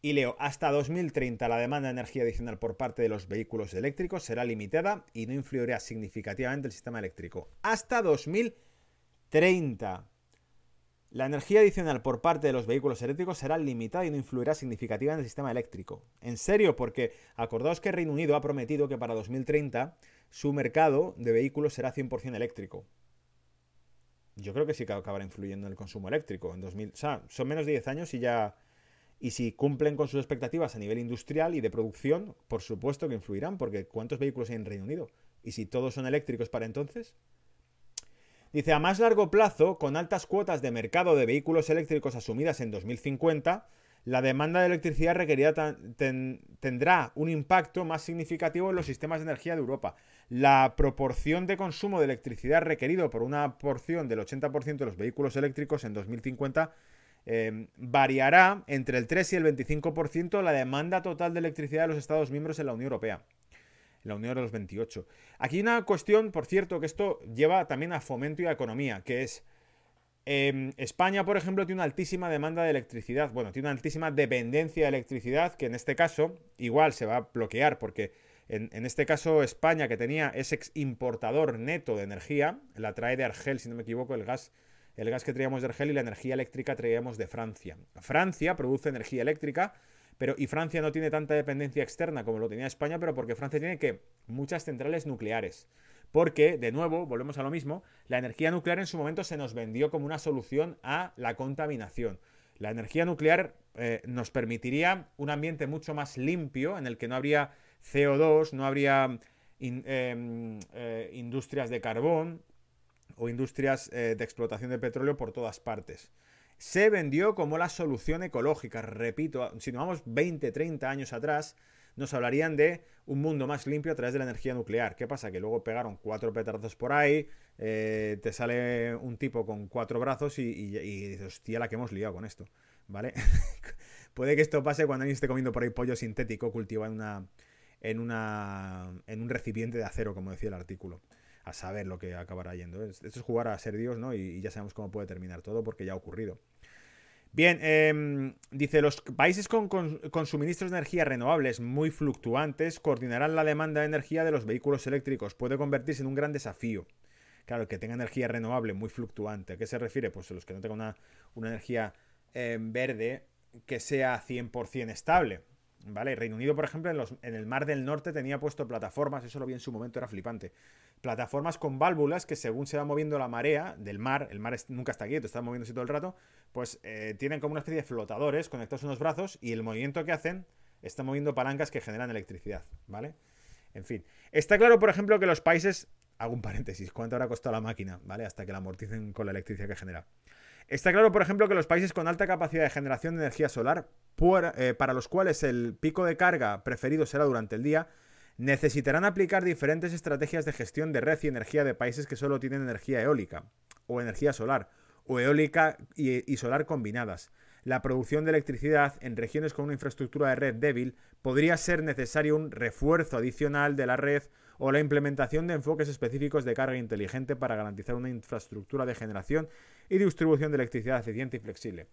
y leo, hasta 2030 la demanda de energía adicional por parte de los vehículos eléctricos será limitada y no influirá significativamente el sistema eléctrico. Hasta 2030. La energía adicional por parte de los vehículos eléctricos será limitada y no influirá significativamente en el sistema eléctrico. En serio, porque acordaos que Reino Unido ha prometido que para 2030 su mercado de vehículos será 100% eléctrico. Yo creo que sí que acabará influyendo en el consumo eléctrico. En 2000, o sea, son menos de 10 años y ya... Y si cumplen con sus expectativas a nivel industrial y de producción, por supuesto que influirán, porque ¿cuántos vehículos hay en Reino Unido? Y si todos son eléctricos para entonces... Dice, a más largo plazo, con altas cuotas de mercado de vehículos eléctricos asumidas en 2050, la demanda de electricidad requerida tendrá un impacto más significativo en los sistemas de energía de Europa. La proporción de consumo de electricidad requerido por una porción del 80% de los vehículos eléctricos en 2050 em, variará entre el 3 y el 25% la demanda total de electricidad de los Estados miembros en la Unión Europea. En la Unión de los 28. Aquí hay una cuestión, por cierto, que esto lleva también a fomento y a economía, que es Em, España, por ejemplo, tiene una altísima demanda de electricidad. Bueno, tiene una altísima dependencia de electricidad que en este caso igual se va a bloquear porque en, este caso España, que tenía ese importador neto de energía, la trae de Argel, si no me equivoco, el gas, el gas que traíamos de Argel y la energía eléctrica traíamos de Francia. Francia produce energía eléctrica, pero y Francia no tiene tanta dependencia externa como lo tenía España, pero porque Francia tiene que muchas centrales nucleares. Porque, de nuevo, volvemos a lo mismo, la energía nuclear en su momento se nos vendió como una solución a la contaminación. La energía nuclear eh, nos permitiría un ambiente mucho más limpio en el que no habría CO2, no habría em, eh, industrias de carbón o industrias eh, de explotación de petróleo por todas partes. Se vendió como la solución ecológica, repito, si nos vamos 20, 30 años atrás, nos hablarían de un mundo más limpio a través de la energía nuclear. ¿Qué pasa? Que luego pegaron cuatro petardazos por ahí, eh, te sale un tipo con cuatro brazos y, dices, hostia, la que hemos liado con esto, ¿vale? Puede que esto pase cuando alguien esté comiendo por ahí pollo sintético cultivado en una, en una, en un recipiente de acero, como decía el artículo. A saber lo que acabará yendo. Esto es jugar a ser Dios, ¿no? y ya sabemos cómo puede terminar todo porque ya ha ocurrido. Bien, em, dice, los países con, suministros de energía renovables muy fluctuantes coordinarán la demanda de energía de los vehículos eléctricos. Puede convertirse en un gran desafío. Claro, que tenga energía renovable muy fluctuante. ¿A qué se refiere? Pues los que no tengan una, energía em, verde que sea 100% estable. ¿Vale? Reino Unido, por ejemplo, en, el Mar del Norte tenía puesto plataformas, eso lo vi en su momento, era flipante. Plataformas con válvulas que según se va moviendo la marea del mar, el mar nunca está quieto, está moviéndose todo el rato, pues eh, tienen como una especie de flotadores conectados a unos brazos y el movimiento que hacen está moviendo palancas que generan electricidad, ¿vale? En fin. Está claro, por ejemplo, que los países. Hago un paréntesis, ¿cuánto habrá costado la máquina? ¿Vale? Hasta que la amorticen con la electricidad que genera. Está claro, por ejemplo, que los países con alta capacidad de generación de energía solar, eh, para los cuales el pico de carga preferido será durante el día, necesitarán aplicar diferentes estrategias de gestión de red y energía de países que solo tienen energía eólica o energía solar, o eólica y, y solar combinadas. La producción de electricidad en regiones con una infraestructura de red débil podría ser necesario un refuerzo adicional de la red o la implementación de enfoques específicos de carga inteligente para garantizar una infraestructura de generación y distribución de electricidad eficiente y flexible.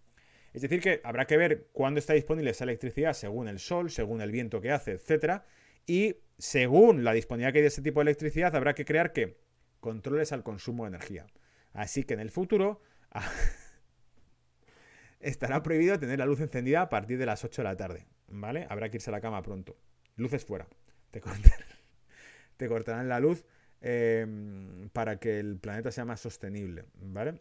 Es decir, que habrá que ver cuándo está disponible esa electricidad según el sol, según el viento que hace, etc. Y según la disponibilidad que hay de ese tipo de electricidad, habrá que crear que controles al consumo de energía. Así que en el futuro estará prohibido tener la luz encendida a partir de las 8 de la tarde. ¿Vale? Habrá que irse a la cama pronto. Luces fuera. Te cortarán, te cortarán la luz eh, para que el planeta sea más sostenible. ¿Vale?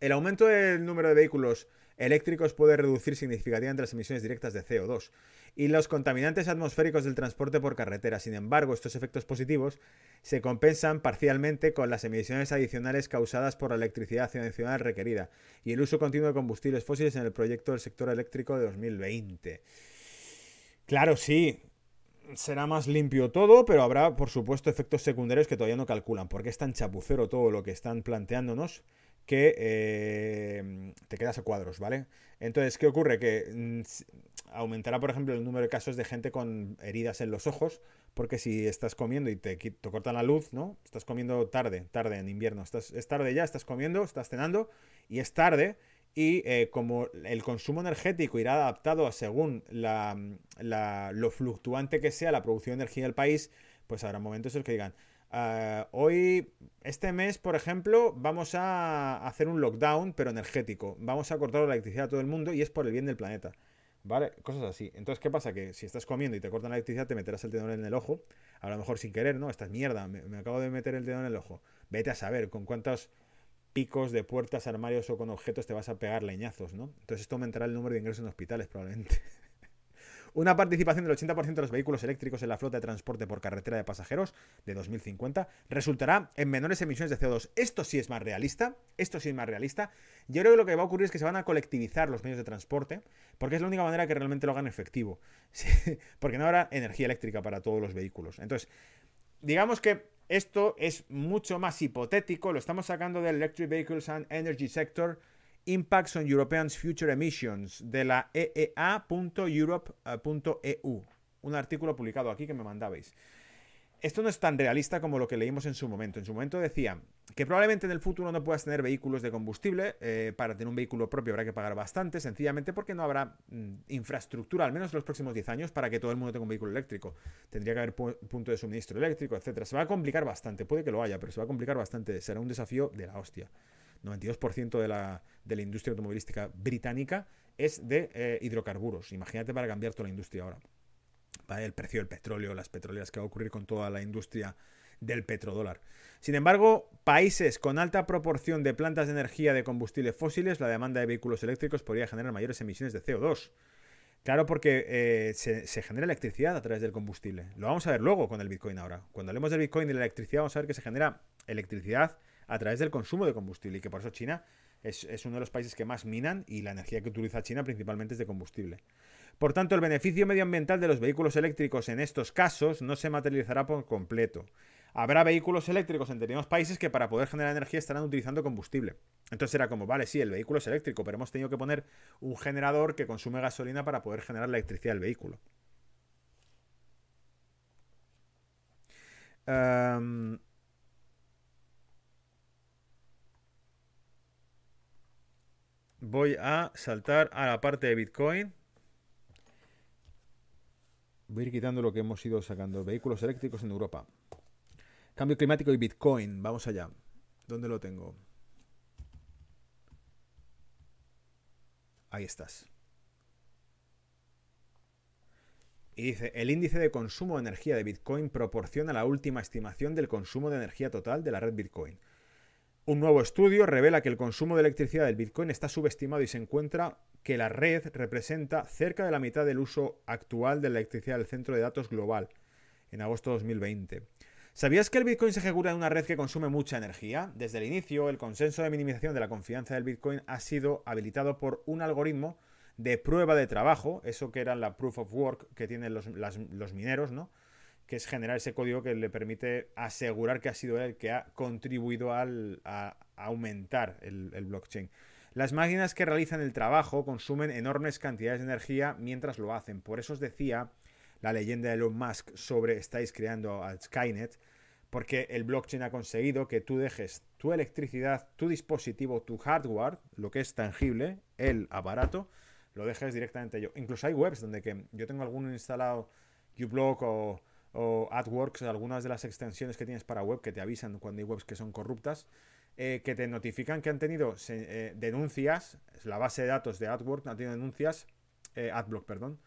El aumento del número de vehículos eléctricos puede reducir significativamente las emisiones directas de CO2 y los contaminantes atmosféricos del transporte por carretera. Sin embargo, estos efectos positivos se compensan parcialmente con las emisiones adicionales causadas por la electricidad adicional requerida y el uso continuo de combustibles fósiles en el proyecto del sector eléctrico de 2020. Claro, sí, será más limpio todo, pero habrá, por supuesto, efectos secundarios que todavía no calculan, porque es tan chapucero todo lo que están planteándonos que eh, te quedas a cuadros, ¿vale? Entonces, ¿qué ocurre? Que mm, aumentará, por ejemplo, el número de casos de gente con heridas en los ojos, porque si estás comiendo y te, cortan la luz, ¿no? Estás comiendo tarde, tarde en invierno, estás, es tarde ya, estás comiendo, estás cenando y es tarde. Y eh, como el consumo energético irá adaptado a según lo fluctuante que sea la producción de energía del país, pues habrá momentos en los que digan, Ah, hoy, este mes, por ejemplo, vamos a hacer un lockdown, pero energético. Vamos a cortar la electricidad a todo el mundo y es por el bien del planeta. ¿Vale? Cosas así. Entonces, ¿qué pasa? Que si estás comiendo y te cortan la electricidad, te meterás el tenedor en el ojo. A lo mejor sin querer, ¿no? Esta mierda, me, acabo de meter el dedo en el ojo. Vete a saber con cuántos picos de puertas, armarios o con objetos te vas a pegar leñazos, ¿no? Entonces esto aumentará el número de ingresos en hospitales, probablemente. Una participación del 80% de los vehículos eléctricos en la flota de transporte por carretera de pasajeros de 2050 resultará en menores emisiones de CO2. Esto sí es más realista. Esto sí es más realista. Yo creo que lo que va a ocurrir es que se van a colectivizar los medios de transporte, porque es la única manera que realmente lo hagan efectivo. porque no habrá energía eléctrica para todos los vehículos. Entonces, digamos que esto es mucho más hipotético. Lo estamos sacando del Electric Vehicles and Energy Sector Impacts on European Future Emissions de la eea.europe.eu. Un artículo publicado aquí que me mandabais. Esto no es tan realista como lo que leímos en su momento. En su momento decía que probablemente en el futuro no puedas tener vehículos de combustible. Eh, para tener un vehículo propio habrá que pagar bastante, sencillamente porque no habrá mm, infraestructura, al menos en los próximos 10 años, para que todo el mundo tenga un vehículo eléctrico. Tendría que haber punto de suministro eléctrico, etc. Se va a complicar bastante. Puede que lo haya, pero se va a complicar bastante. Será un desafío de la hostia. 92% de la, de la industria automovilística británica es de eh, hidrocarburos. Imagínate para cambiar toda la industria ahora. El precio del petróleo, las petroleras, que va a ocurrir con toda la industria del petrodólar. Sin embargo, países con alta proporción de plantas de energía de combustibles fósiles, la demanda de vehículos eléctricos podría generar mayores emisiones de CO2. Claro, porque eh, se, se, genera electricidad a través del combustible. Lo vamos a ver luego con el Bitcoin ahora. Cuando hablemos del Bitcoin y la electricidad, vamos a ver que se genera electricidad a través del consumo de combustible y que por eso China es, uno de los países que más minan y la energía que utiliza China principalmente es de combustible. Por tanto, el beneficio medioambiental de los vehículos eléctricos en estos casos no se materializará por completo. Habrá vehículos eléctricos en determinados países que para poder generar energía estarán utilizando combustible. Entonces era como, vale, sí, el vehículo es eléctrico, pero hemos tenido que poner un generador que consume gasolina para poder generar la electricidad del vehículo. Em, voy a saltar a la parte de Bitcoin. Voy a ir quitando lo que hemos ido sacando. Vehículos eléctricos en Europa. Cambio climático y Bitcoin. Vamos allá. ¿Dónde lo tengo? Ahí estás. Y dice, el índice de consumo de energía de Bitcoin proporciona la última estimación del consumo de energía total de la red Bitcoin. Un nuevo estudio revela que el consumo de electricidad del Bitcoin está subestimado y se encuentra que la red representa cerca de la mitad del uso actual de la electricidad del centro de datos global en agosto de 2020. ¿Sabías que el Bitcoin se ejecuta en una red que consume mucha energía? Desde el inicio, el consenso de minimización de la confianza del Bitcoin ha sido habilitado por un algoritmo de prueba de trabajo, eso que era la proof of work que tienen los, los mineros, ¿no? Que es generar ese código que le permite asegurar que ha sido él el que ha contribuido al, a, aumentar el, blockchain. Las máquinas que realizan el trabajo consumen enormes cantidades de energía mientras lo hacen. Por eso os decía la leyenda de Elon Musk sobre estáis creando al Skynet, porque el blockchain ha conseguido que tú dejes tu electricidad, tu dispositivo, tu hardware, lo que es tangible, el aparato, lo dejes directamente yo. Incluso hay webs donde que yo tengo alguno instalado, uBlock o o AdWorks, algunas de las extensiones que tienes para web que te avisan cuando hay webs que son corruptas, eh, que te notifican que han tenido eh, denuncias, la base de datos de AdWorks ha tenido denuncias, eh, AdBlock, perdón,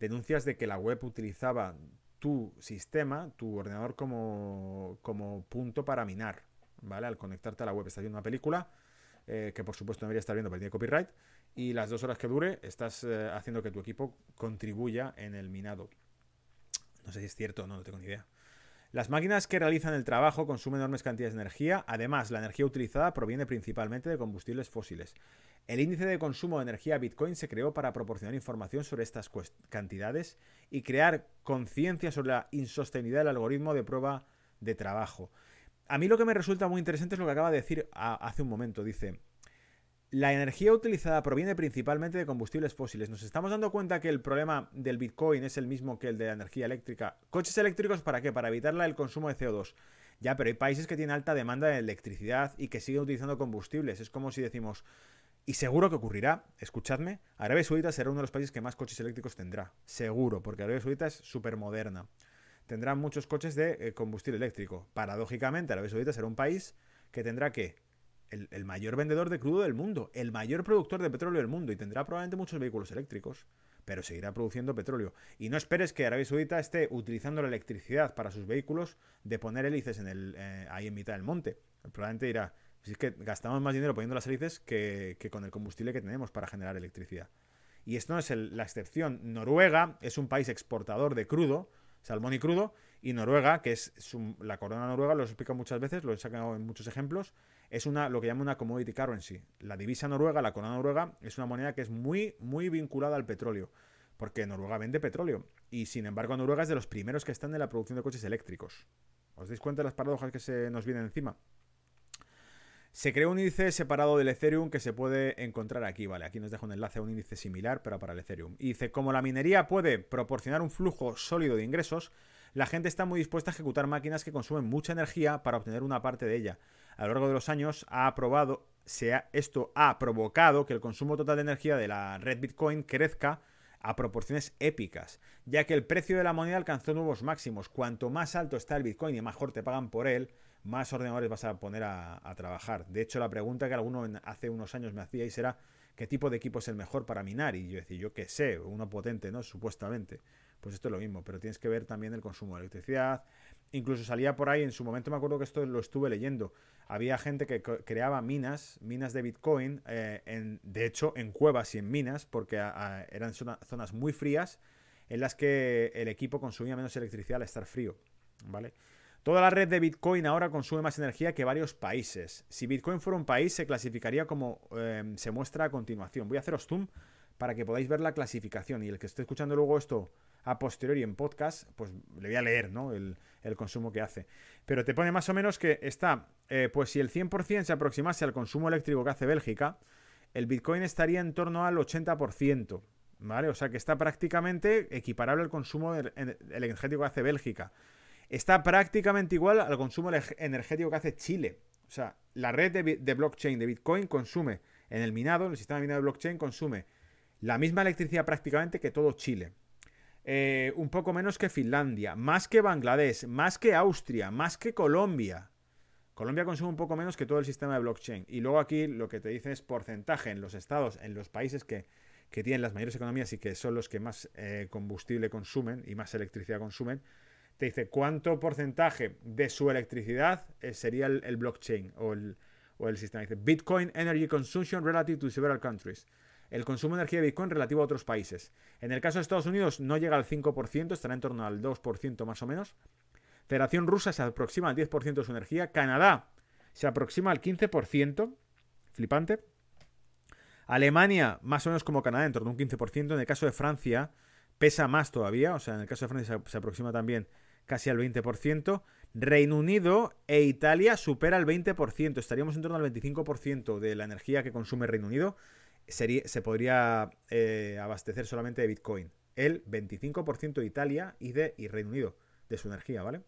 denuncias de que la web utilizaba tu sistema, tu ordenador como, como punto para minar, ¿vale? Al conectarte a la web, estás viendo una película, que por supuesto no debería estar viendo porque tiene copyright, y las dos horas que dure estás haciendo que tu equipo contribuya en el minado. No sé si es cierto o no, no tengo ni idea. Las máquinas que realizan el trabajo consumen enormes cantidades de energía, además la energía utilizada proviene principalmente de combustibles fósiles. El índice de consumo de energía Bitcoin se creó para proporcionar información sobre estas cantidades y crear conciencia sobre la insostenibilidad del algoritmo de prueba de trabajo. A mí lo que me resulta muy interesante es lo que acaba de decir hace un momento. Dice, la energía utilizada proviene principalmente de combustibles fósiles. Nos estamos dando cuenta que el problema del Bitcoin es el mismo que el de la energía eléctrica. ¿Coches eléctricos para qué? Para evitar el consumo de CO2. Ya, pero hay países que tienen alta demanda de electricidad y que siguen utilizando combustibles. Es como si decimos, y seguro que ocurrirá, escuchadme, Arabia Saudita será uno de los países que más coches eléctricos tendrá. Seguro, porque Arabia Saudita es súper moderna. Tendrá muchos coches de eh, combustible eléctrico. Paradójicamente, Arabia Saudita será un país que tendrá que el, mayor vendedor de crudo del mundo, el mayor productor de petróleo del mundo y tendrá probablemente muchos vehículos eléctricos, pero seguirá produciendo petróleo. Y no esperes que Arabia Saudita esté utilizando la electricidad para sus vehículos de poner hélices en el, eh, ahí en mitad del monte. Probablemente dirá, si es que gastamos más dinero poniendo las hélices que, con el combustible que tenemos para generar electricidad. Y esto no es la excepción. Noruega es un país exportador de crudo, salmón y crudo, y Noruega, que es la corona noruega, lo explico muchas veces, lo he sacado en muchos ejemplos, es una, lo que llama una commodity currency. La divisa noruega, la corona noruega, es una moneda que es muy, muy vinculada al petróleo, porque Noruega vende petróleo. Y sin embargo, Noruega es de los primeros que están en la producción de coches eléctricos. ¿Os dais cuenta de las paradojas que se nos vienen encima? Se creó un índice separado del Ethereum que se puede encontrar aquí, ¿vale? Aquí nos deja un enlace a un índice similar, pero para el Ethereum. Y dice, como la minería puede proporcionar un flujo sólido de ingresos, la gente está muy dispuesta a ejecutar máquinas que consumen mucha energía para obtener una parte de ella a lo largo de los años ha aprobado, esto ha provocado que el consumo total de energía de la red Bitcoin crezca a proporciones épicas, ya que el precio de la moneda alcanzó nuevos máximos. Cuanto más alto está el Bitcoin y mejor te pagan por él, más ordenadores vas a poner a, trabajar. De hecho, la pregunta que alguno hace unos años me hacíais era ¿qué tipo de equipo es el mejor para minar? Y yo decía, yo qué sé, uno potente, ¿no? Supuestamente. Pues esto es lo mismo, pero tienes que ver también el consumo de electricidad. Incluso salía por ahí, en su momento me acuerdo que esto lo estuve leyendo, había gente que creaba minas, minas de Bitcoin, eh, en, de hecho en cuevas y en minas, porque eran zonas muy frías en las que el equipo consumía menos electricidad al estar frío. ¿vale? Toda la red de Bitcoin ahora consume más energía que varios países. Si Bitcoin fuera un país, se clasificaría como em, se muestra a continuación. Voy a haceros zoom para que podáis ver la clasificación. Y el que esté escuchando luego esto a posteriori en podcast, pues le voy a leer ¿no? el, consumo que hace. Pero te pone más o menos que está, eh, pues si el 100% se aproximase al consumo eléctrico que hace Bélgica, el Bitcoin estaría en torno al 80%. ¿Vale? O sea que está prácticamente equiparable al consumo energético que hace Bélgica. Está prácticamente igual al consumo energético que hace Chile. O sea, la red de, de blockchain de Bitcoin consume en el minado, en el sistema de minado de blockchain, consume la misma electricidad prácticamente que todo Chile. Eh, un poco menos que Finlandia, más que Bangladesh, más que Austria, más que Colombia. Colombia consume un poco menos que todo el sistema de blockchain. Y luego aquí lo que te dice es porcentaje en los estados, en los países que, tienen las mayores economías y que son los que más eh, combustible consumen y más electricidad consumen. Te dice cuánto porcentaje de su electricidad eh, sería el, blockchain o el, o el sistema. Dice Bitcoin Energy Consumption relative to several countries el consumo de energía de Bitcoin relativo a otros países. En el caso de Estados Unidos no llega al 5%, estará en torno al 2% más o menos. Federación Rusa se aproxima al 10% de su energía. Canadá se aproxima al 15%. Flipante. Alemania, más o menos como Canadá, en torno a un 15%. En el caso de Francia, pesa más todavía. O sea, en el caso de Francia se, aproxima también casi al 20%. Reino Unido e Italia supera el 20%. Estaríamos en torno al 25% de la energía que consume Reino Unido se podría eh, abastecer solamente de Bitcoin. El 25% de Italia y de y Reino Unido de su energía, ¿vale?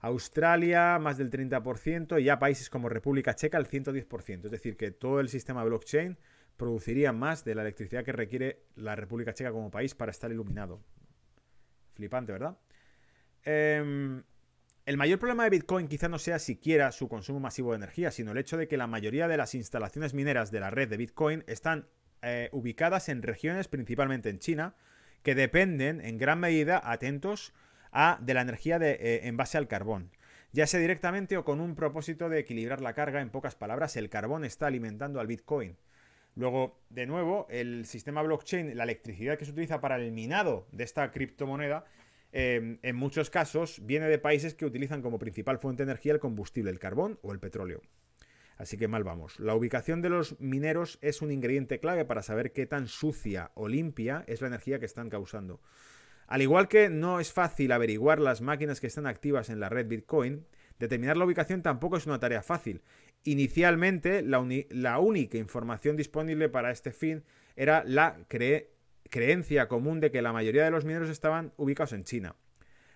Australia más del 30% y ya países como República Checa el 110%. Es decir, que todo el sistema blockchain produciría más de la electricidad que requiere la República Checa como país para estar iluminado. Flipante, ¿verdad? Eh, el mayor problema de Bitcoin quizá no sea siquiera su consumo masivo de energía, sino el hecho de que la mayoría de las instalaciones mineras de la red de Bitcoin están eh, ubicadas en regiones, principalmente en China, que dependen en gran medida, atentos, a, de la energía de, eh, en base al carbón. ya sea directamente o con un propósito de equilibrar la carga. En pocas palabras, el carbón está alimentando al Bitcoin. Luego, de nuevo, el sistema blockchain, la electricidad que se utiliza para el minado de esta criptomoneda, em, en muchos casos viene de países que utilizan como principal fuente de energía el combustible, el carbón o el petróleo. Así que mal vamos. La ubicación de los mineros es un ingrediente clave para saber qué tan sucia o limpia es la energía que están causando. Al igual que no es fácil averiguar las máquinas que están activas en la red Bitcoin, determinar la ubicación tampoco es una tarea fácil. Inicialmente, la, única información disponible para este fin era la creencia común de que la mayoría de los mineros estaban ubicados en China.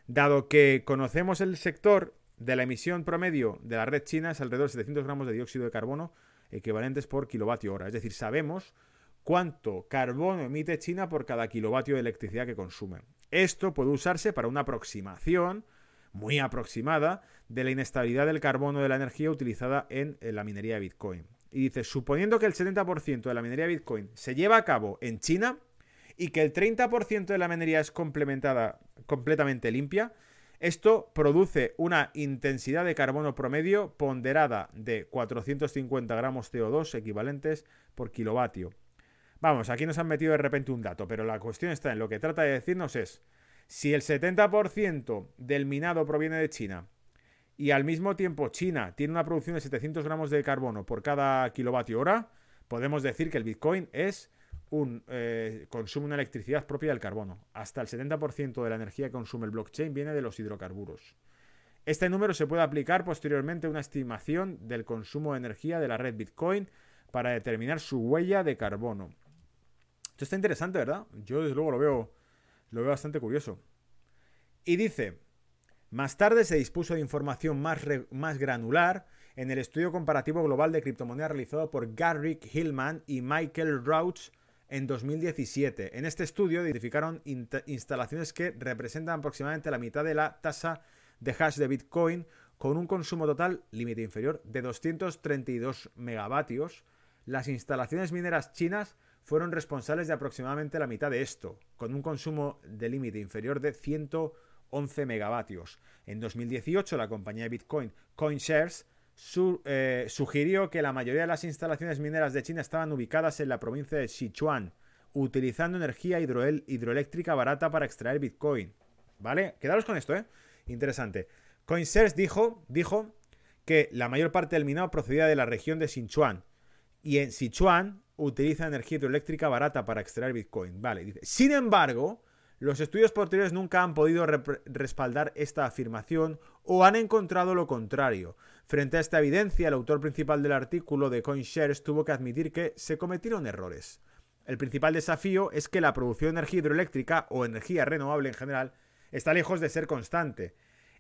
Dado que conocemos el sector de la emisión promedio de la red china es alrededor de 700 gramos de dióxido de carbono equivalentes por kilovatio hora. Es decir, sabemos cuánto carbono emite China por cada kilovatio de electricidad que consume. Esto puede usarse para una aproximación muy aproximada de la inestabilidad del carbono de la energía utilizada en, la minería de Bitcoin. Y dice, suponiendo que el 70% de la minería de Bitcoin se lleva a cabo en China y que el 30% de la minería es complementada completamente limpia, esto produce una intensidad de carbono promedio ponderada de 450 gramos CO2 equivalentes por kilovatio. Vamos, aquí nos han metido de repente un dato, pero la cuestión está en lo que trata de decirnos es, si el 70% del minado proviene de China y al mismo tiempo China tiene una producción de 700 gramos de carbono por cada kilovatio hora, podemos decir que el Bitcoin es un, eh, consume una electricidad propia del carbono. Hasta el 70% de la energía que consume el blockchain viene de los hidrocarburos. Este número se puede aplicar posteriormente a una estimación del consumo de energía de la red Bitcoin para determinar su huella de carbono. Esto está interesante, ¿verdad? Yo desde luego lo veo, lo veo bastante curioso. Y dice, más tarde se dispuso de información más, más granular en el estudio comparativo global de criptomonedas realizado por Garrick Hillman y Michael Rauch en 2017. En este estudio identificaron instalaciones que representan aproximadamente la mitad de la tasa de hash de Bitcoin con un consumo total límite inferior de 232 megavatios. Las instalaciones mineras chinas fueron responsables de aproximadamente la mitad de esto, con un consumo de límite inferior de 111 megavatios. En 2018, la compañía de Bitcoin CoinShares eh, sugirió que la mayoría de las instalaciones mineras de China estaban ubicadas en la provincia de Sichuan, utilizando energía hidroeléctrica barata para extraer Bitcoin. ¿Vale? Quedaros con esto, ¿eh? Interesante. CoinShares dijo, dijo que la mayor parte del minado procedía de la región de Sichuan. Y en Sichuan utiliza energía hidroeléctrica barata para extraer Bitcoin. Vale, dice. Sin embargo, los estudios posteriores nunca han podido respaldar esta afirmación o han encontrado lo contrario. Frente a esta evidencia, el autor principal del artículo de CoinShares tuvo que admitir que se cometieron errores. El principal desafío es que la producción de energía hidroeléctrica o energía renovable en general está lejos de ser constante.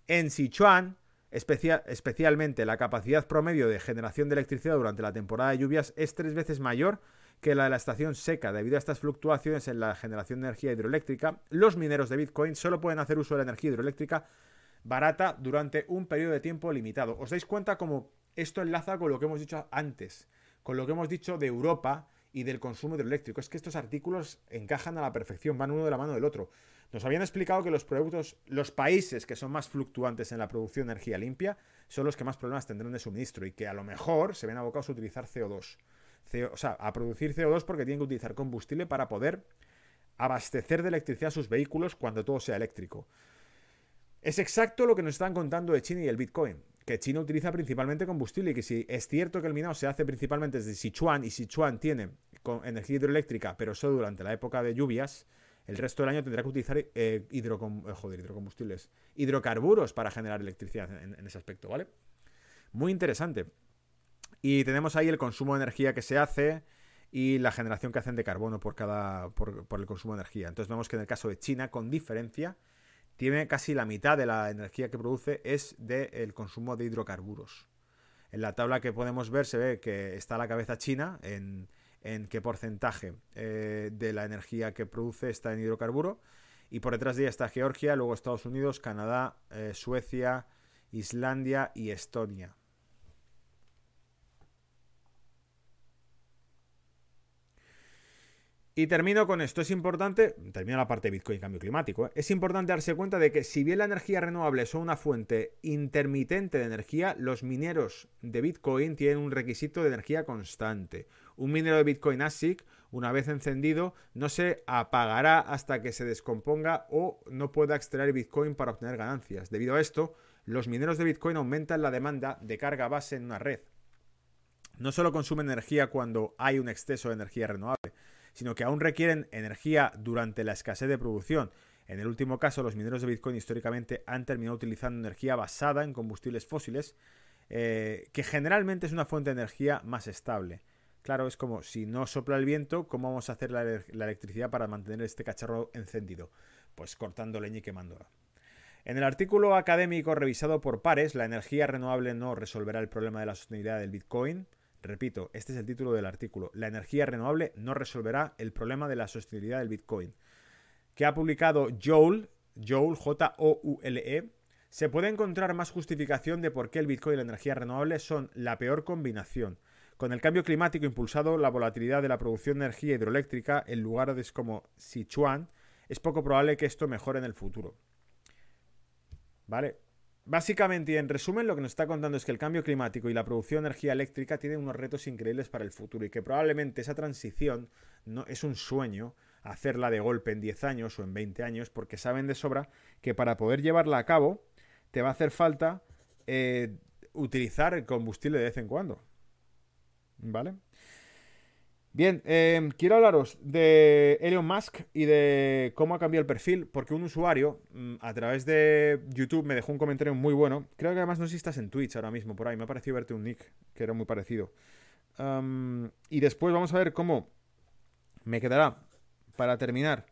En Sichuan, especialmente la capacidad promedio de generación de electricidad durante la temporada de lluvias es tres veces mayor que la de la estación seca. Debido a estas fluctuaciones en la generación de energía hidroeléctrica, los mineros de Bitcoin solo pueden hacer uso de la energía hidroeléctrica barata durante un periodo de tiempo limitado. ¿Os dais cuenta cómo esto enlaza con lo que hemos dicho antes? Con lo que hemos dicho de Europa y del consumo hidroeléctrico. Es que estos artículos encajan a la perfección, van uno de la mano del otro. Nos habían explicado que los productos, los países que son más fluctuantes en la producción de energía limpia, son los que más problemas tendrán de suministro y que a lo mejor se ven abocados a utilizar CO2 o sea, a producir CO2 porque tienen que utilizar combustible para poder abastecer de electricidad sus vehículos cuando todo sea eléctrico. Es exacto lo que nos están contando de China y el Bitcoin, que China utiliza principalmente combustible y que si es cierto que el minado se hace principalmente desde Sichuan y Sichuan tiene energía hidroeléctrica, pero solo durante la época de lluvias, el resto del año tendrá que utilizar eh, eh, hidrocombustibles, hidrocarburos para generar electricidad en, ese aspecto, ¿vale? Muy interesante. Y tenemos ahí el consumo de energía que se hace y la generación que hacen de carbono por cada por, el consumo de energía. Entonces vemos que en el caso de China, con diferencia, tiene casi la mitad de la energía que produce es del consumo de hidrocarburos. En la tabla que podemos ver se ve que está la cabeza China en, qué porcentaje eh, de la energía que produce está en hidrocarburo. Y por detrás de ella está Georgia, luego Estados Unidos, Canadá, eh, Suecia, Islandia y Estonia. Y termino con esto. Es importante, termino la parte de Bitcoin cambio climático, ¿eh? es importante darse cuenta de que si bien la energía renovable son una fuente intermitente de energía, los mineros de Bitcoin tienen un requisito de energía constante. Un minero de Bitcoin ASIC, una vez encendido, no se apagará hasta que se descomponga o no pueda extraer Bitcoin para obtener ganancias. Debido a esto, los mineros de Bitcoin aumentan la demanda de carga base en una red. No solo consumen energía cuando hay un exceso de energía renovable, sino que aún requieren energía durante la escasez de producción. En el último caso, los mineros de Bitcoin históricamente han terminado utilizando energía basada en combustibles fósiles, eh, que generalmente es una fuente de energía más estable. Claro, es como si no sopla el viento, ¿cómo vamos a hacer la, la electricidad para mantener este cacharro encendido? Pues cortando leña y quemándola. En el artículo académico revisado por pares, la energía renovable no resolverá el problema de la sostenibilidad del Bitcoin. Repito, este es el título del artículo. La energía renovable no resolverá el problema de la sostenibilidad del Bitcoin. Que ha publicado Joel, Joel, J-O-U-L-E, se puede encontrar más justificación de por qué el Bitcoin y la energía renovable son la peor combinación. Con el cambio climático impulsado, la volatilidad de la producción de energía hidroeléctrica en lugares como Sichuan, es poco probable que esto mejore en el futuro. ¿Vale? Básicamente y en resumen lo que nos está contando es que el cambio climático y la producción de energía eléctrica tienen unos retos increíbles para el futuro y que probablemente esa transición no es un sueño hacerla de golpe en 10 años o en 20 años porque saben de sobra que para poder llevarla a cabo te va a hacer falta eh, utilizar el combustible de vez en cuando. ¿Vale? Bien, em, quiero hablaros de Elon Musk y de cómo ha cambiado el perfil, porque un usuario mm, a través de YouTube me dejó un comentario muy bueno. Creo que además no sé si estás en Twitch ahora mismo, por ahí. Me ha parecido verte un nick que era muy parecido. y después vamos a ver cómo me quedará, para terminar,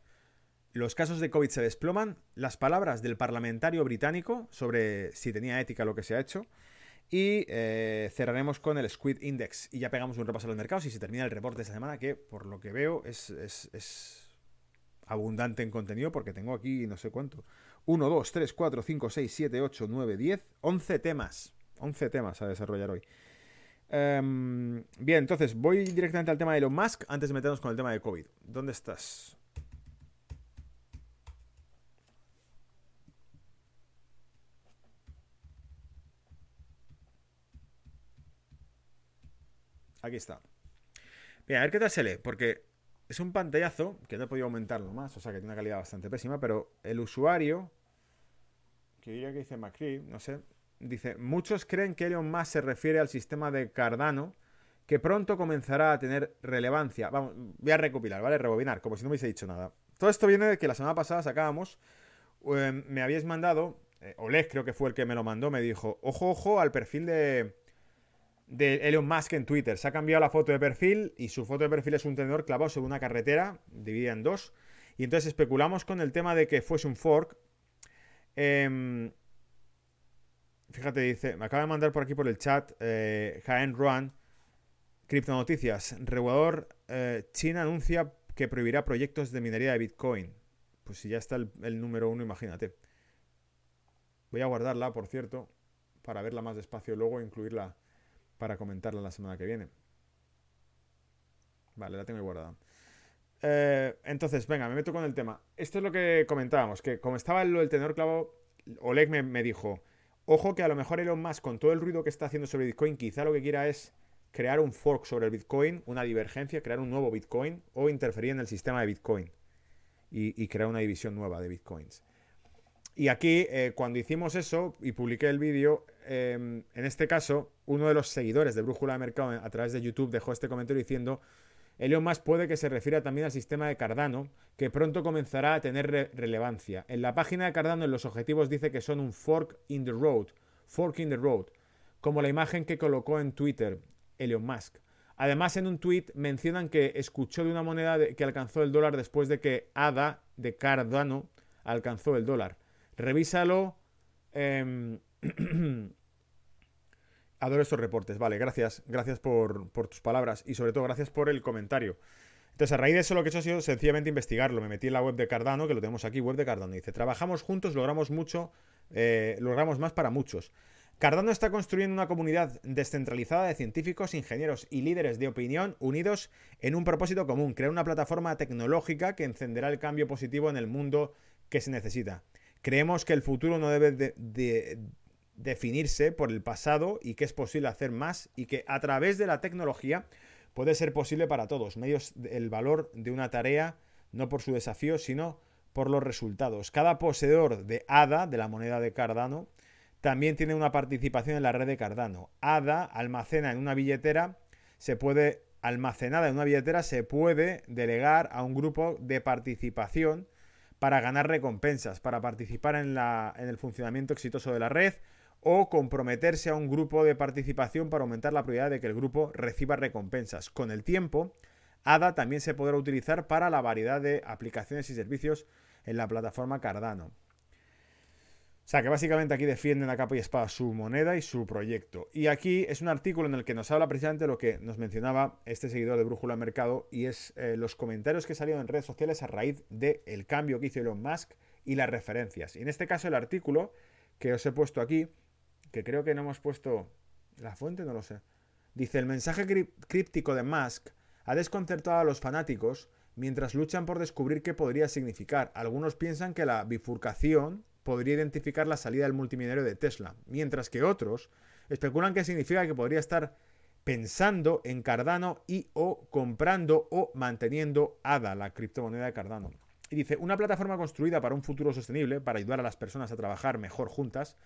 los casos de COVID se desploman, las palabras del parlamentario británico sobre si tenía ética lo que se ha hecho. Y eh, cerraremos con el Squid Index y ya pegamos un repaso a los mercados y se termina el reporte de esta semana que por lo que veo es, es, abundante en contenido porque tengo aquí no sé cuánto. 1, 2, 3, 4, 5, 6, 7, 8, 9, 10, 11 temas. 11 temas a desarrollar hoy. Um, bien, entonces voy directamente al tema de Elon Musk antes de meternos con el tema de COVID. ¿Dónde estás? Aquí está. Bien, a ver qué tal se lee, porque es un pantallazo que no he podido aumentarlo más, o sea que tiene una calidad bastante pésima, pero el usuario, que diría que dice Macri, no sé, dice, muchos creen que Elon Musk se refiere al sistema de Cardano, que pronto comenzará a tener relevancia. Vamos, voy a recopilar, ¿vale? Rebobinar, como si no me hubiese dicho nada. Todo esto viene de que la semana pasada sacábamos, em, me habíais mandado, eh, Oleg creo que fue el que me lo mandó, me dijo, ojo, ojo al perfil de de Elon Musk en Twitter. Se ha cambiado la foto de perfil y su foto de perfil es un tenedor clavado sobre una carretera, dividida en dos. Y entonces especulamos con el tema de que fuese un fork. Em, fíjate, dice, me acaba de mandar por aquí por el chat eh, Jaén Ruan, Criptonoticias, regulador eh, China anuncia que prohibirá proyectos de minería de Bitcoin. Pues si ya está el, el número uno, imagínate. Voy a guardarla, por cierto, para verla más despacio luego incluirla para comentarla la semana que viene. Vale, la tengo guardada. Eh, entonces, venga, me meto con el tema. Esto es lo que comentábamos, que como estaba del tenor clavo, Oleg me, dijo, ojo que a lo mejor Elon Musk, con todo el ruido que está haciendo sobre Bitcoin, quizá lo que quiera es crear un fork sobre el Bitcoin, una divergencia, crear un nuevo Bitcoin o interferir en el sistema de Bitcoin y crear una división nueva de Bitcoins. Y aquí, eh, cuando hicimos eso y publiqué el vídeo, em, en este caso, uno de los seguidores de Brújula de Mercado a través de YouTube dejó este comentario diciendo, Elon Musk puede que se refiera también al sistema de Cardano, que pronto comenzará a tener relevancia. En la página de Cardano, en los objetivos, dice que son un fork in the road, fork in the road, como la imagen que colocó en Twitter Elon Musk. Además, en un tweet mencionan que escuchó de una moneda que alcanzó el dólar después de que ADA de Cardano alcanzó el dólar. Revísalo. Em, adoro estos reportes. Vale, gracias. Gracias por, tus palabras y sobre todo gracias por el comentario. Entonces, a raíz de eso lo que he hecho ha sido sencillamente investigarlo. Me metí en la web de Cardano, que lo tenemos aquí, web de Cardano. Dice, trabajamos juntos, logramos mucho, eh, logramos más para muchos. Cardano está construyendo una comunidad descentralizada de científicos, ingenieros y líderes de opinión unidos en un propósito común, crear una plataforma tecnológica que encenderá el cambio positivo en el mundo que se necesita. Creemos que el futuro no debe de, definirse por el pasado y que es posible hacer más y que a través de la tecnología puede ser posible para todos, medios el valor de una tarea no por su desafío, sino por los resultados. Cada poseedor de ADA, de la moneda de Cardano, también tiene una participación en la red de Cardano. ADA almacena en una billetera, se puede almacenada en una billetera se puede delegar a un grupo de participación para ganar recompensas, para participar en, la, en el funcionamiento exitoso de la red o comprometerse a un grupo de participación para aumentar la probabilidad de que el grupo reciba recompensas. Con el tiempo, ADA también se podrá utilizar para la variedad de aplicaciones y servicios en la plataforma Cardano. O sea, que básicamente aquí defienden a capa y espada su moneda y su proyecto. Y aquí es un artículo en el que nos habla precisamente lo que nos mencionaba este seguidor de Brújula Mercado y es eh, los comentarios que salieron en redes sociales a raíz del cambio que hizo Elon Musk y las referencias. Y en este caso el artículo que os he puesto aquí, que creo que no hemos puesto la fuente, no lo sé. Dice, el mensaje críptico de Musk ha desconcertado a los fanáticos mientras luchan por descubrir qué podría significar. Algunos piensan que la bifurcación podría identificar la salida del multimillonario de Tesla, mientras que otros especulan que significa que podría estar pensando en Cardano y o comprando o manteniendo ADA, la criptomoneda de Cardano. Y dice, una plataforma construida para un futuro sostenible, para ayudar a las personas a trabajar mejor juntas,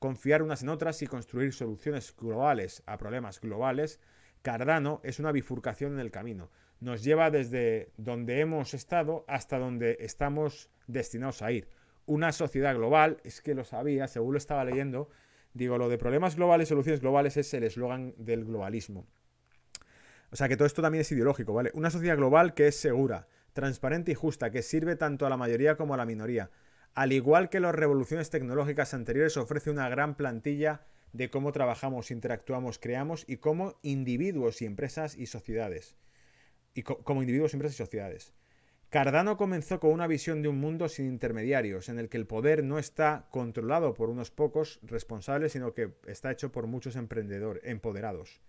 confiar unas en otras y construir soluciones globales a problemas globales, Cardano es una bifurcación en el camino. Nos lleva desde donde hemos estado hasta donde estamos destinados a ir una sociedad global, es que lo sabía, según lo estaba leyendo, digo, lo de problemas globales, soluciones globales es el eslogan del globalismo. O sea que todo esto también es ideológico, ¿vale? Una sociedad global que es segura, transparente y justa, que sirve tanto a la mayoría como a la minoría. Al igual que las revoluciones tecnológicas anteriores, ofrece una gran plantilla de cómo trabajamos, interactuamos, creamos y como individuos y empresas y sociedades. Y como individuos, empresas y sociedades. Cardano comenzó con una visión de un mundo sin intermediarios, en el que el poder no está controlado por unos pocos responsables, sino que está hecho por muchos emprendedores empoderados.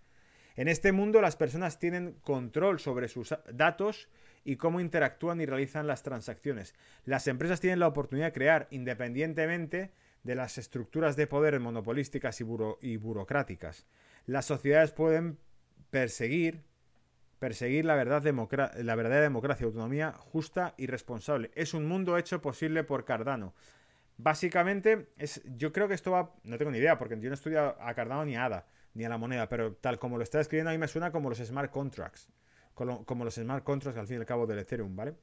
En este mundo las personas tienen control sobre sus datos y cómo interactúan y realizan las transacciones. Las empresas tienen la oportunidad de crear independientemente de las estructuras de poder monopolísticas y, y burocráticas. Las sociedades pueden perseguir perseguir la, verdad la verdadera democracia, autonomía justa y responsable. Es un mundo hecho posible por Cardano. Básicamente, es, yo creo que esto va, no tengo ni idea, porque yo no estudio a Cardano ni a ADA, ni a la moneda, pero tal como lo está escribiendo a mí me suena como los smart contracts, como, como los smart contracts al fin y al cabo del Ethereum, ¿vale?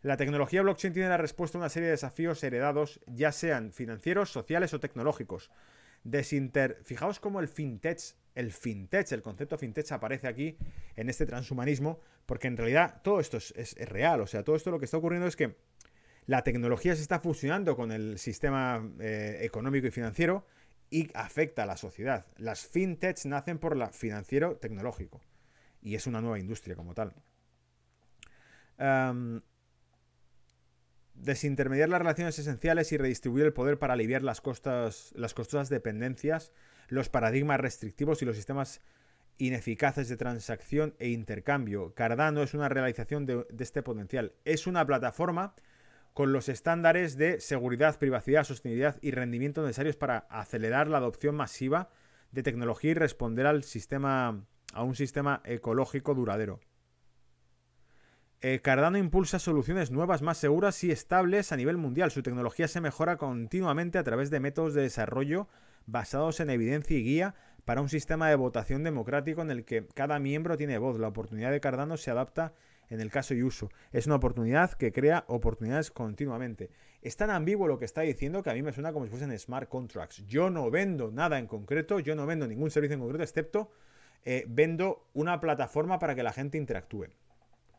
La tecnología blockchain tiene la respuesta a una serie de desafíos heredados, ya sean financieros, sociales o tecnológicos. Desinter... Fijaos cómo el fintech el fintech, el concepto fintech aparece aquí en este transhumanismo, porque en realidad todo esto es, real, o sea, todo esto lo que está ocurriendo es que la tecnología se está fusionando con el sistema eh, económico y financiero y afecta a la sociedad. Las fintechs nacen por la financiero tecnológico y es una nueva industria como tal. desintermediar las relaciones esenciales y redistribuir el poder para aliviar las, costas, las costosas dependencias los paradigmas restrictivos y los sistemas ineficaces de transacción e intercambio. Cardano es una realización de, este potencial. Es una plataforma con los estándares de seguridad, privacidad, sostenibilidad y rendimiento necesarios para acelerar la adopción masiva de tecnología y responder al sistema, a un sistema ecológico duradero. Eh, Cardano impulsa soluciones nuevas, más seguras y estables a nivel mundial. Su tecnología se mejora continuamente a través de métodos de desarrollo basados en evidencia y guía para un sistema de votación democrático en el que cada miembro tiene voz. La oportunidad de Cardano se adapta en el caso y uso. Es una oportunidad que crea oportunidades continuamente. Es tan ambiguo lo que está diciendo que a mí me suena como si fuesen smart contracts. Yo no vendo nada en concreto, yo no vendo ningún servicio en concreto, excepto eh, vendo una plataforma para que la gente interactúe.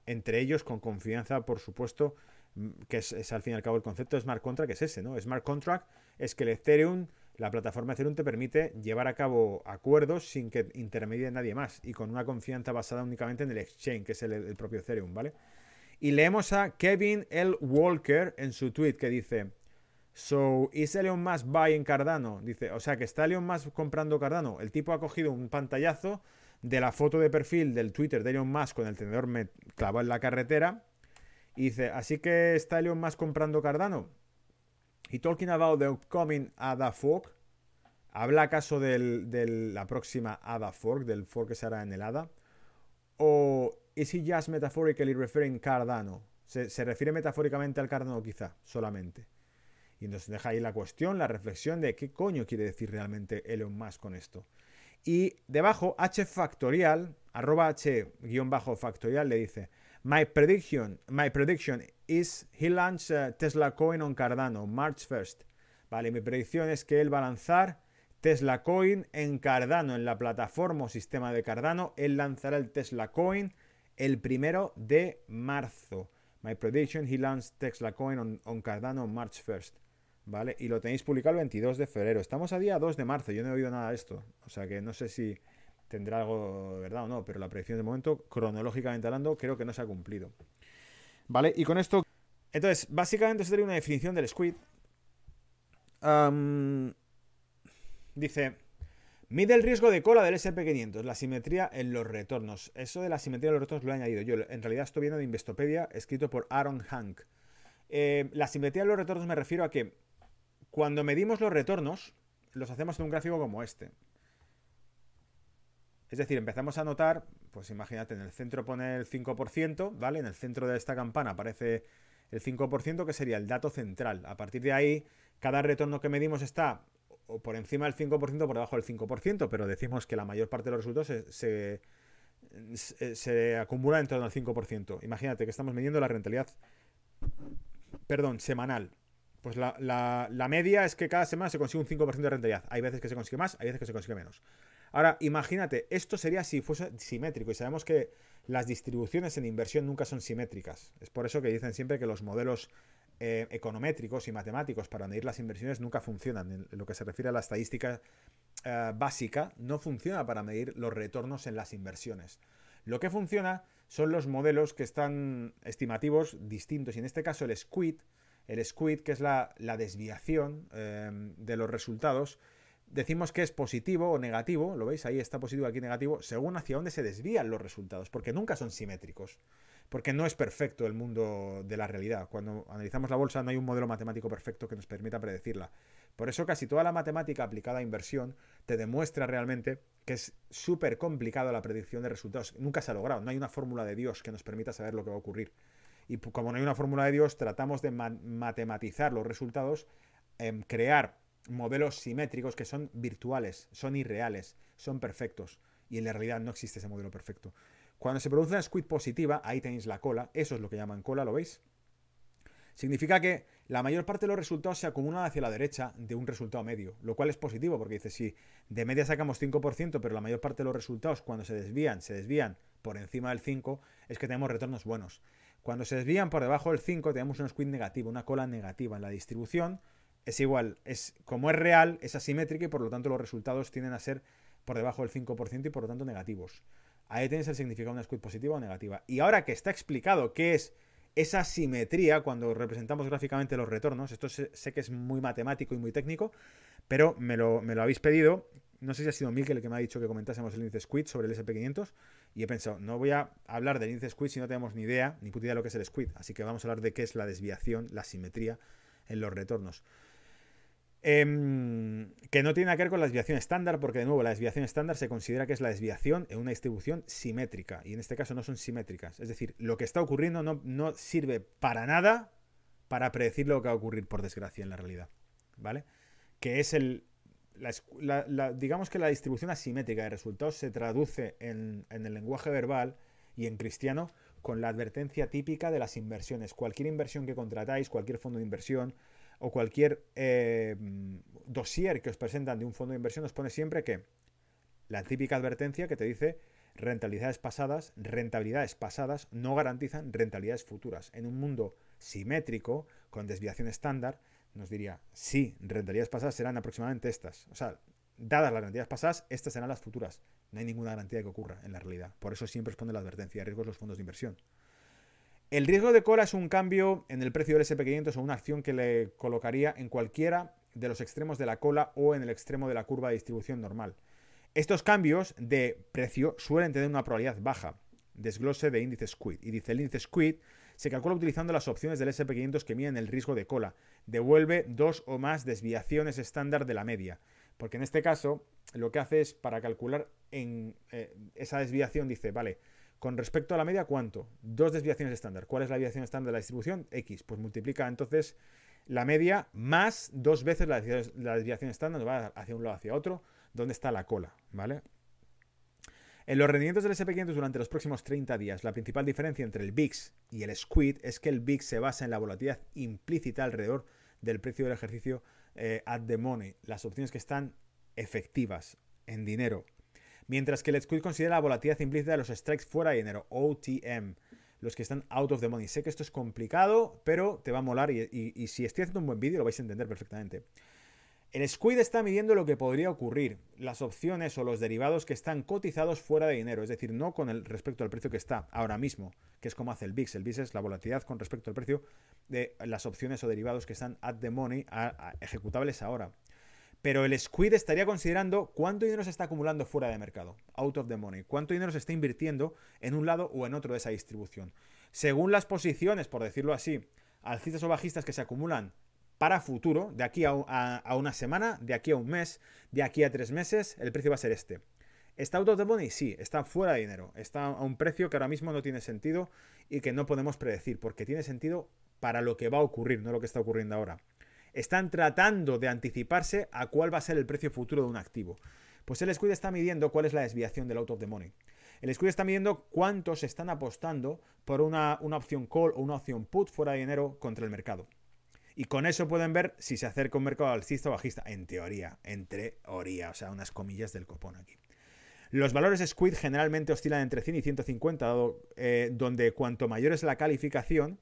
Entre ellos, con confianza, por supuesto, mm, que es, es, al fin y al cabo el concepto de smart contract, que es ese, ¿no? Smart contract es que el Ethereum la plataforma Ethereum te permite llevar a cabo acuerdos sin que intermedie nadie más y con una confianza basada únicamente en el exchange, que es el, propio Ethereum, ¿vale? Y leemos a Kevin L. Walker en su tweet que dice: So, ¿is Elon Musk buying Cardano? Dice, o sea, que está Elon Musk comprando Cardano. El tipo ha cogido un pantallazo de la foto de perfil del Twitter de Elon Musk con el tenedor clavado en la carretera. Y dice, así que está Elon Musk comprando Cardano. Y talking about the upcoming ADA fork. ¿Habla acaso de la próxima ADA fork, del fork que se hará en el ADA? ¿O is he just metaphorically referring Cardano? Se, se refiere metafóricamente al Cardano quizá, solamente. Y nos deja ahí la cuestión, la reflexión de qué coño quiere decir realmente Elon Musk con esto. Y debajo, H factorial, arroba H guion bajo factorial, le dice, My prediction, my prediction is he launched uh, Tesla Coin on Cardano March 1st. Vale, mi predicción es que él va a lanzar Tesla Coin en Cardano, en la plataforma o sistema de Cardano. Él lanzará el Tesla Coin el primero de marzo. My prediction, he launched Tesla Coin on, on Cardano March 1st. ¿vale? Y lo tenéis publicado el 22 de febrero. Estamos a día 2 de marzo, yo no he oído nada de esto. O sea que no sé si tendrá algo de verdad o no, pero la predicción de momento, cronológicamente hablando, creo que no se ha cumplido. ¿Vale? Y con esto... Entonces, básicamente sería una definición del squid. dice, mide el riesgo de cola del SP500, la simetría en los retornos. Eso de la simetría en los retornos lo he añadido yo. En realidad estoy viendo de Investopedia, escrito por Aaron Hank. Eh, la simetría en los retornos me refiero a que cuando medimos los retornos, los hacemos en un gráfico como este. Es decir, empezamos a notar, pues imagínate, en el centro pone el 5%, ¿vale? En el centro de esta campana aparece el 5%, que sería el dato central. A partir de ahí, cada retorno que medimos está por encima del 5% o por debajo del 5%, pero decimos que la mayor parte de los resultados se, acumula en torno al 5%. Imagínate que estamos midiendo la rentabilidad, perdón, semanal. Pues la, media es que cada semana se consigue un 5% de rentabilidad. Hay veces que se consigue más, hay veces que se consigue menos. Ahora, imagínate, esto sería si fuese simétrico y sabemos que las distribuciones en inversión nunca son simétricas. Es por eso que dicen siempre que los modelos eh, econométricos y matemáticos para medir las inversiones nunca funcionan. En lo que se refiere a la estadística eh, básica, no funciona para medir los retornos en las inversiones. Lo que funciona son los modelos que están estimativos distintos. Y en este caso el SQUID, el SQUID, que es la, desviación em, de los resultados, decimos que es positivo o negativo, lo veis, ahí está positivo, aquí negativo, según hacia dónde se desvían los resultados, porque nunca son simétricos, porque no es perfecto el mundo de la realidad. Cuando analizamos la bolsa no hay un modelo matemático perfecto que nos permita predecirla. Por eso casi toda la matemática aplicada a inversión te demuestra realmente que es súper complicado la predicción de resultados. Nunca se ha logrado, no hay una fórmula de Dios que nos permita saber lo que va a ocurrir. Y como no hay una fórmula de Dios, tratamos de matematizar los resultados, en crear modelos simétricos que son virtuales, son irreales, son perfectos. Y en la realidad no existe ese modelo perfecto. Cuando se produce una squid positiva, ahí tenéis la cola, eso es lo que llaman cola, ¿lo veis? Significa que la mayor parte de los resultados se acumulan hacia la derecha de un resultado medio, lo cual es positivo porque dice, si de media sacamos 5%, pero la mayor parte de los resultados cuando se desvían, se desvían por encima del 5, es que tenemos retornos buenos. Cuando se desvían por debajo del 5 tenemos un squid negativo, una cola negativa en la distribución. Es igual, es como es real, es asimétrica y por lo tanto los resultados tienden a ser por debajo del 5% y por lo tanto negativos. Ahí tenéis el significado de una squid positiva o negativa. Y ahora que está explicado qué es esa simetría cuando representamos gráficamente los retornos, esto sé, que es muy matemático y muy técnico, pero me lo, me lo habéis pedido, no sé si ha sido Mikel el que me ha dicho que comentásemos el índice Squid sobre el SP500 y he pensado, no voy a hablar del índice Squid si no tenemos ni idea, ni puta idea de lo que es el Squid, así que vamos a hablar de qué es la desviación, la simetría en los retornos. Em, que no tiene que ver con la desviación estándar, porque de nuevo la desviación estándar se considera que es la desviación en una distribución simétrica, y en este caso no son simétricas. Es decir, lo que está ocurriendo no, no sirve para nada para predecir lo que va a ocurrir, por desgracia, en la realidad. ¿Vale? Que es el, digamos que la distribución asimétrica de resultados se traduce en, el lenguaje verbal y en cristiano con la advertencia típica de las inversiones. Cualquier inversión que contratáis, cualquier fondo de inversión o cualquier eh, dossier que os presentan de un fondo de inversión os pone siempre que la típica advertencia que te dice rentabilidades pasadas, rentabilidades pasadas no garantizan rentabilidades futuras. En un mundo simétrico, con desviación estándar, nos diría, sí, rentabilidades pasadas serán aproximadamente estas. O sea, dadas las rentabilidades pasadas, estas serán las futuras. No hay ninguna garantía de que ocurra en la realidad. Por eso siempre os pone la advertencia de riesgos los fondos de inversión. El riesgo de cola es un cambio en el precio del SP500 o una acción que le colocaría en cualquiera de los extremos de la cola o en el extremo de la curva de distribución normal. Estos cambios de precio suelen tener una probabilidad baja. Desglose de índice Squid. Y dice el índice Squid se calcula utilizando las opciones del SP500 que miden el riesgo de cola. Devuelve dos o más desviaciones estándar de la media. Porque en este caso lo que hace es para calcular en eh, esa desviación dice, vale, con respecto a la media, ¿cuánto? Dos desviaciones estándar. ¿Cuál es la desviación estándar de la distribución? X. Pues multiplica entonces la media más dos veces la, desviación estándar, va hacia un lado hacia otro, donde está la cola, ¿vale? En los rendimientos del SP500 durante los próximos 30 días, la principal diferencia entre el VIX y el SQUID es que el VIX se basa en la volatilidad implícita alrededor del precio del ejercicio eh, at the money, las opciones que están efectivas en dinero. Mientras que el SQUID considera la volatilidad implícita de los strikes fuera de dinero, OTM, los que están out of the money. Sé que esto es complicado, pero te va a molar y, si estoy haciendo un buen vídeo lo vais a entender perfectamente. El Squid está midiendo lo que podría ocurrir, las opciones o los derivados que están cotizados fuera de dinero, es decir, no con respecto al precio que está ahora mismo, que es como hace el VIX. El VIX es la volatilidad con respecto al precio de las opciones o derivados que están at the money, ejecutables ahora. Pero el Squid estaría considerando cuánto dinero se está acumulando fuera de mercado, out of the money, cuánto dinero se está invirtiendo en un lado o en otro de esa distribución. Según las posiciones, por decirlo así, alcistas o bajistas que se acumulan para futuro, de aquí a, una semana, de aquí a un mes, de aquí a tres meses, el precio va a ser este. ¿Está out of the money? Sí, está fuera de dinero. Está a un precio que ahora mismo no tiene sentido y que no podemos predecir, porque tiene sentido para lo que va a ocurrir, no lo que está ocurriendo ahora. Están tratando de anticiparse a cuál va a ser el precio futuro de un activo. Pues el Squid está midiendo cuál es la desviación del out of the money. El Squid está midiendo cuántos están apostando por una, una opción call o una opción put fuera de dinero contra el mercado. Y con eso pueden ver si se acerca un mercado alcista o bajista. En teoría, en teoría, o sea, unas comillas del copón aquí. Los valores Squid generalmente oscilan entre 100 y 150, eh, donde cuanto mayor es la calificación,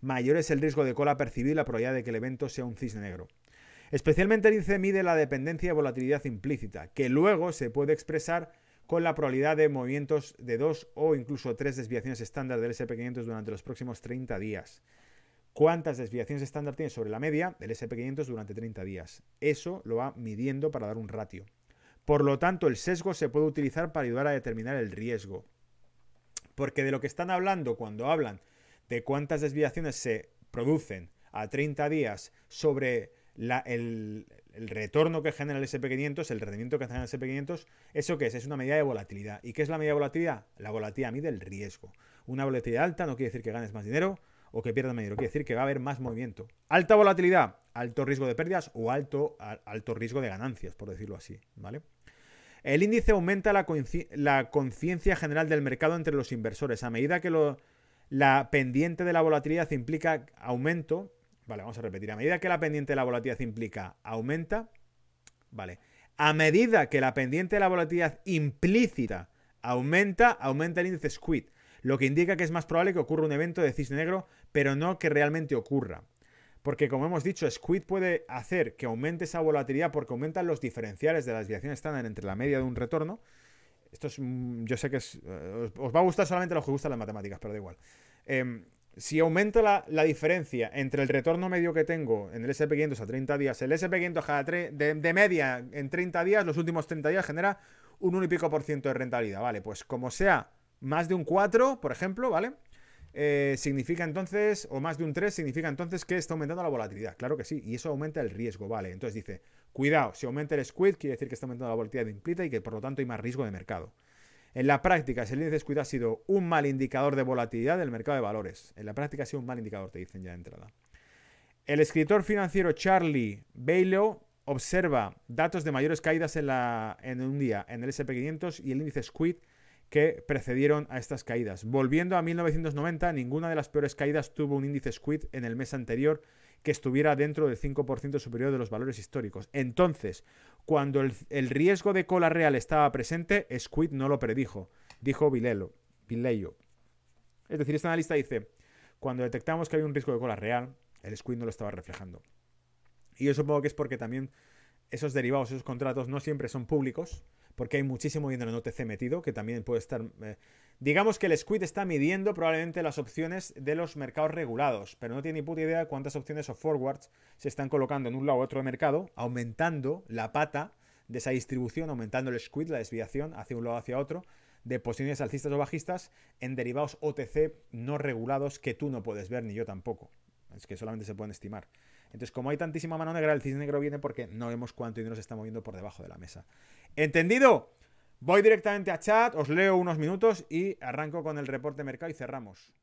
mayor es el riesgo de cola percibido y la probabilidad de que el evento sea un cisne negro. Especialmente el índice mide la dependencia y volatilidad implícita, que luego se puede expresar con la probabilidad de movimientos de dos o incluso tres desviaciones estándar del SP500 durante los próximos 30 días cuántas desviaciones estándar tiene sobre la media del SP500 durante 30 días. Eso lo va midiendo para dar un ratio. Por lo tanto, el sesgo se puede utilizar para ayudar a determinar el riesgo. Porque de lo que están hablando cuando hablan de cuántas desviaciones se producen a 30 días sobre el, retorno que genera el SP500, el rendimiento que genera el SP500, ¿eso qué es? Es una medida de volatilidad. ¿Y qué es la medida de volatilidad? La volatilidad mide el riesgo. Una volatilidad alta no quiere decir que ganes más dinero, o que pierdan dinero. Quiere decir que va a haber más movimiento. Alta volatilidad, alto riesgo de pérdidas o alto, alto riesgo de ganancias, por decirlo así. ¿vale? El índice aumenta la, conciencia general del mercado entre los inversores. A medida que la pendiente de la volatilidad implica aumento, vale, vamos a repetir, a medida que la pendiente de la volatilidad implica aumenta, vale, a medida que la pendiente de la volatilidad implícita aumenta, aumenta el índice SQUID lo que indica que es más probable que ocurra un evento de cisne negro, pero no que realmente ocurra. Porque como hemos dicho, Squid puede hacer que aumente esa volatilidad porque aumentan los diferenciales de la desviación estándar entre la media de un retorno. Esto es, yo sé que es, eh, os va a gustar solamente a los que gustan las matemáticas, pero da igual. Em, si aumento la, diferencia entre el retorno medio que tengo en el SP500 a 30 días, el SP500 de, de, media en 30 días, los últimos 30 días genera un 1 y pico por ciento de rentabilidad. Vale, pues como sea más de un 4, por ejemplo, ¿vale? Eh, significa entonces, o más de un 3, significa entonces que está aumentando la volatilidad. Claro que sí, y eso aumenta el riesgo, ¿vale? Entonces dice, cuidado, si aumenta el squid, quiere decir que está aumentando la volatilidad implícita y que por lo tanto hay más riesgo de mercado. En la práctica, si el índice squid ha sido un mal indicador de volatilidad del mercado de valores. En la práctica ha sido un mal indicador, te dicen ya de entrada. El escritor financiero Charlie Bailo observa datos de mayores caídas en, la, en un día en el SP500 y el índice squid que precedieron a estas caídas. Volviendo a 1990, ninguna de las peores caídas tuvo un índice Squid en el mes anterior que estuviera dentro del 5% superior de los valores históricos. Entonces, cuando el, riesgo de cola real estaba presente, Squid no lo predijo, dijo Vilelo, Vileyo. Es decir, este analista dice, cuando detectamos que había un riesgo de cola real, el Squid no lo estaba reflejando. Y yo supongo que es porque también esos derivados, esos contratos no siempre son públicos, porque hay muchísimo dinero en OTC metido, que también puede estar... Eh, digamos que el Squid está midiendo probablemente las opciones de los mercados regulados, pero no tiene ni puta idea cuántas opciones o forwards se están colocando en un lado u otro mercado, aumentando la pata de esa distribución, aumentando el squid, la desviación hacia un lado hacia otro, de posiciones alcistas o bajistas en derivados OTC no regulados que tú no puedes ver ni yo tampoco. Es que solamente se pueden estimar. Entonces, como hay tantísima mano negra, el cisne negro viene porque no vemos cuánto dinero se está moviendo por debajo de la mesa. ¿Entendido? Voy directamente a chat, os leo unos minutos y arranco con el reporte mercado y cerramos.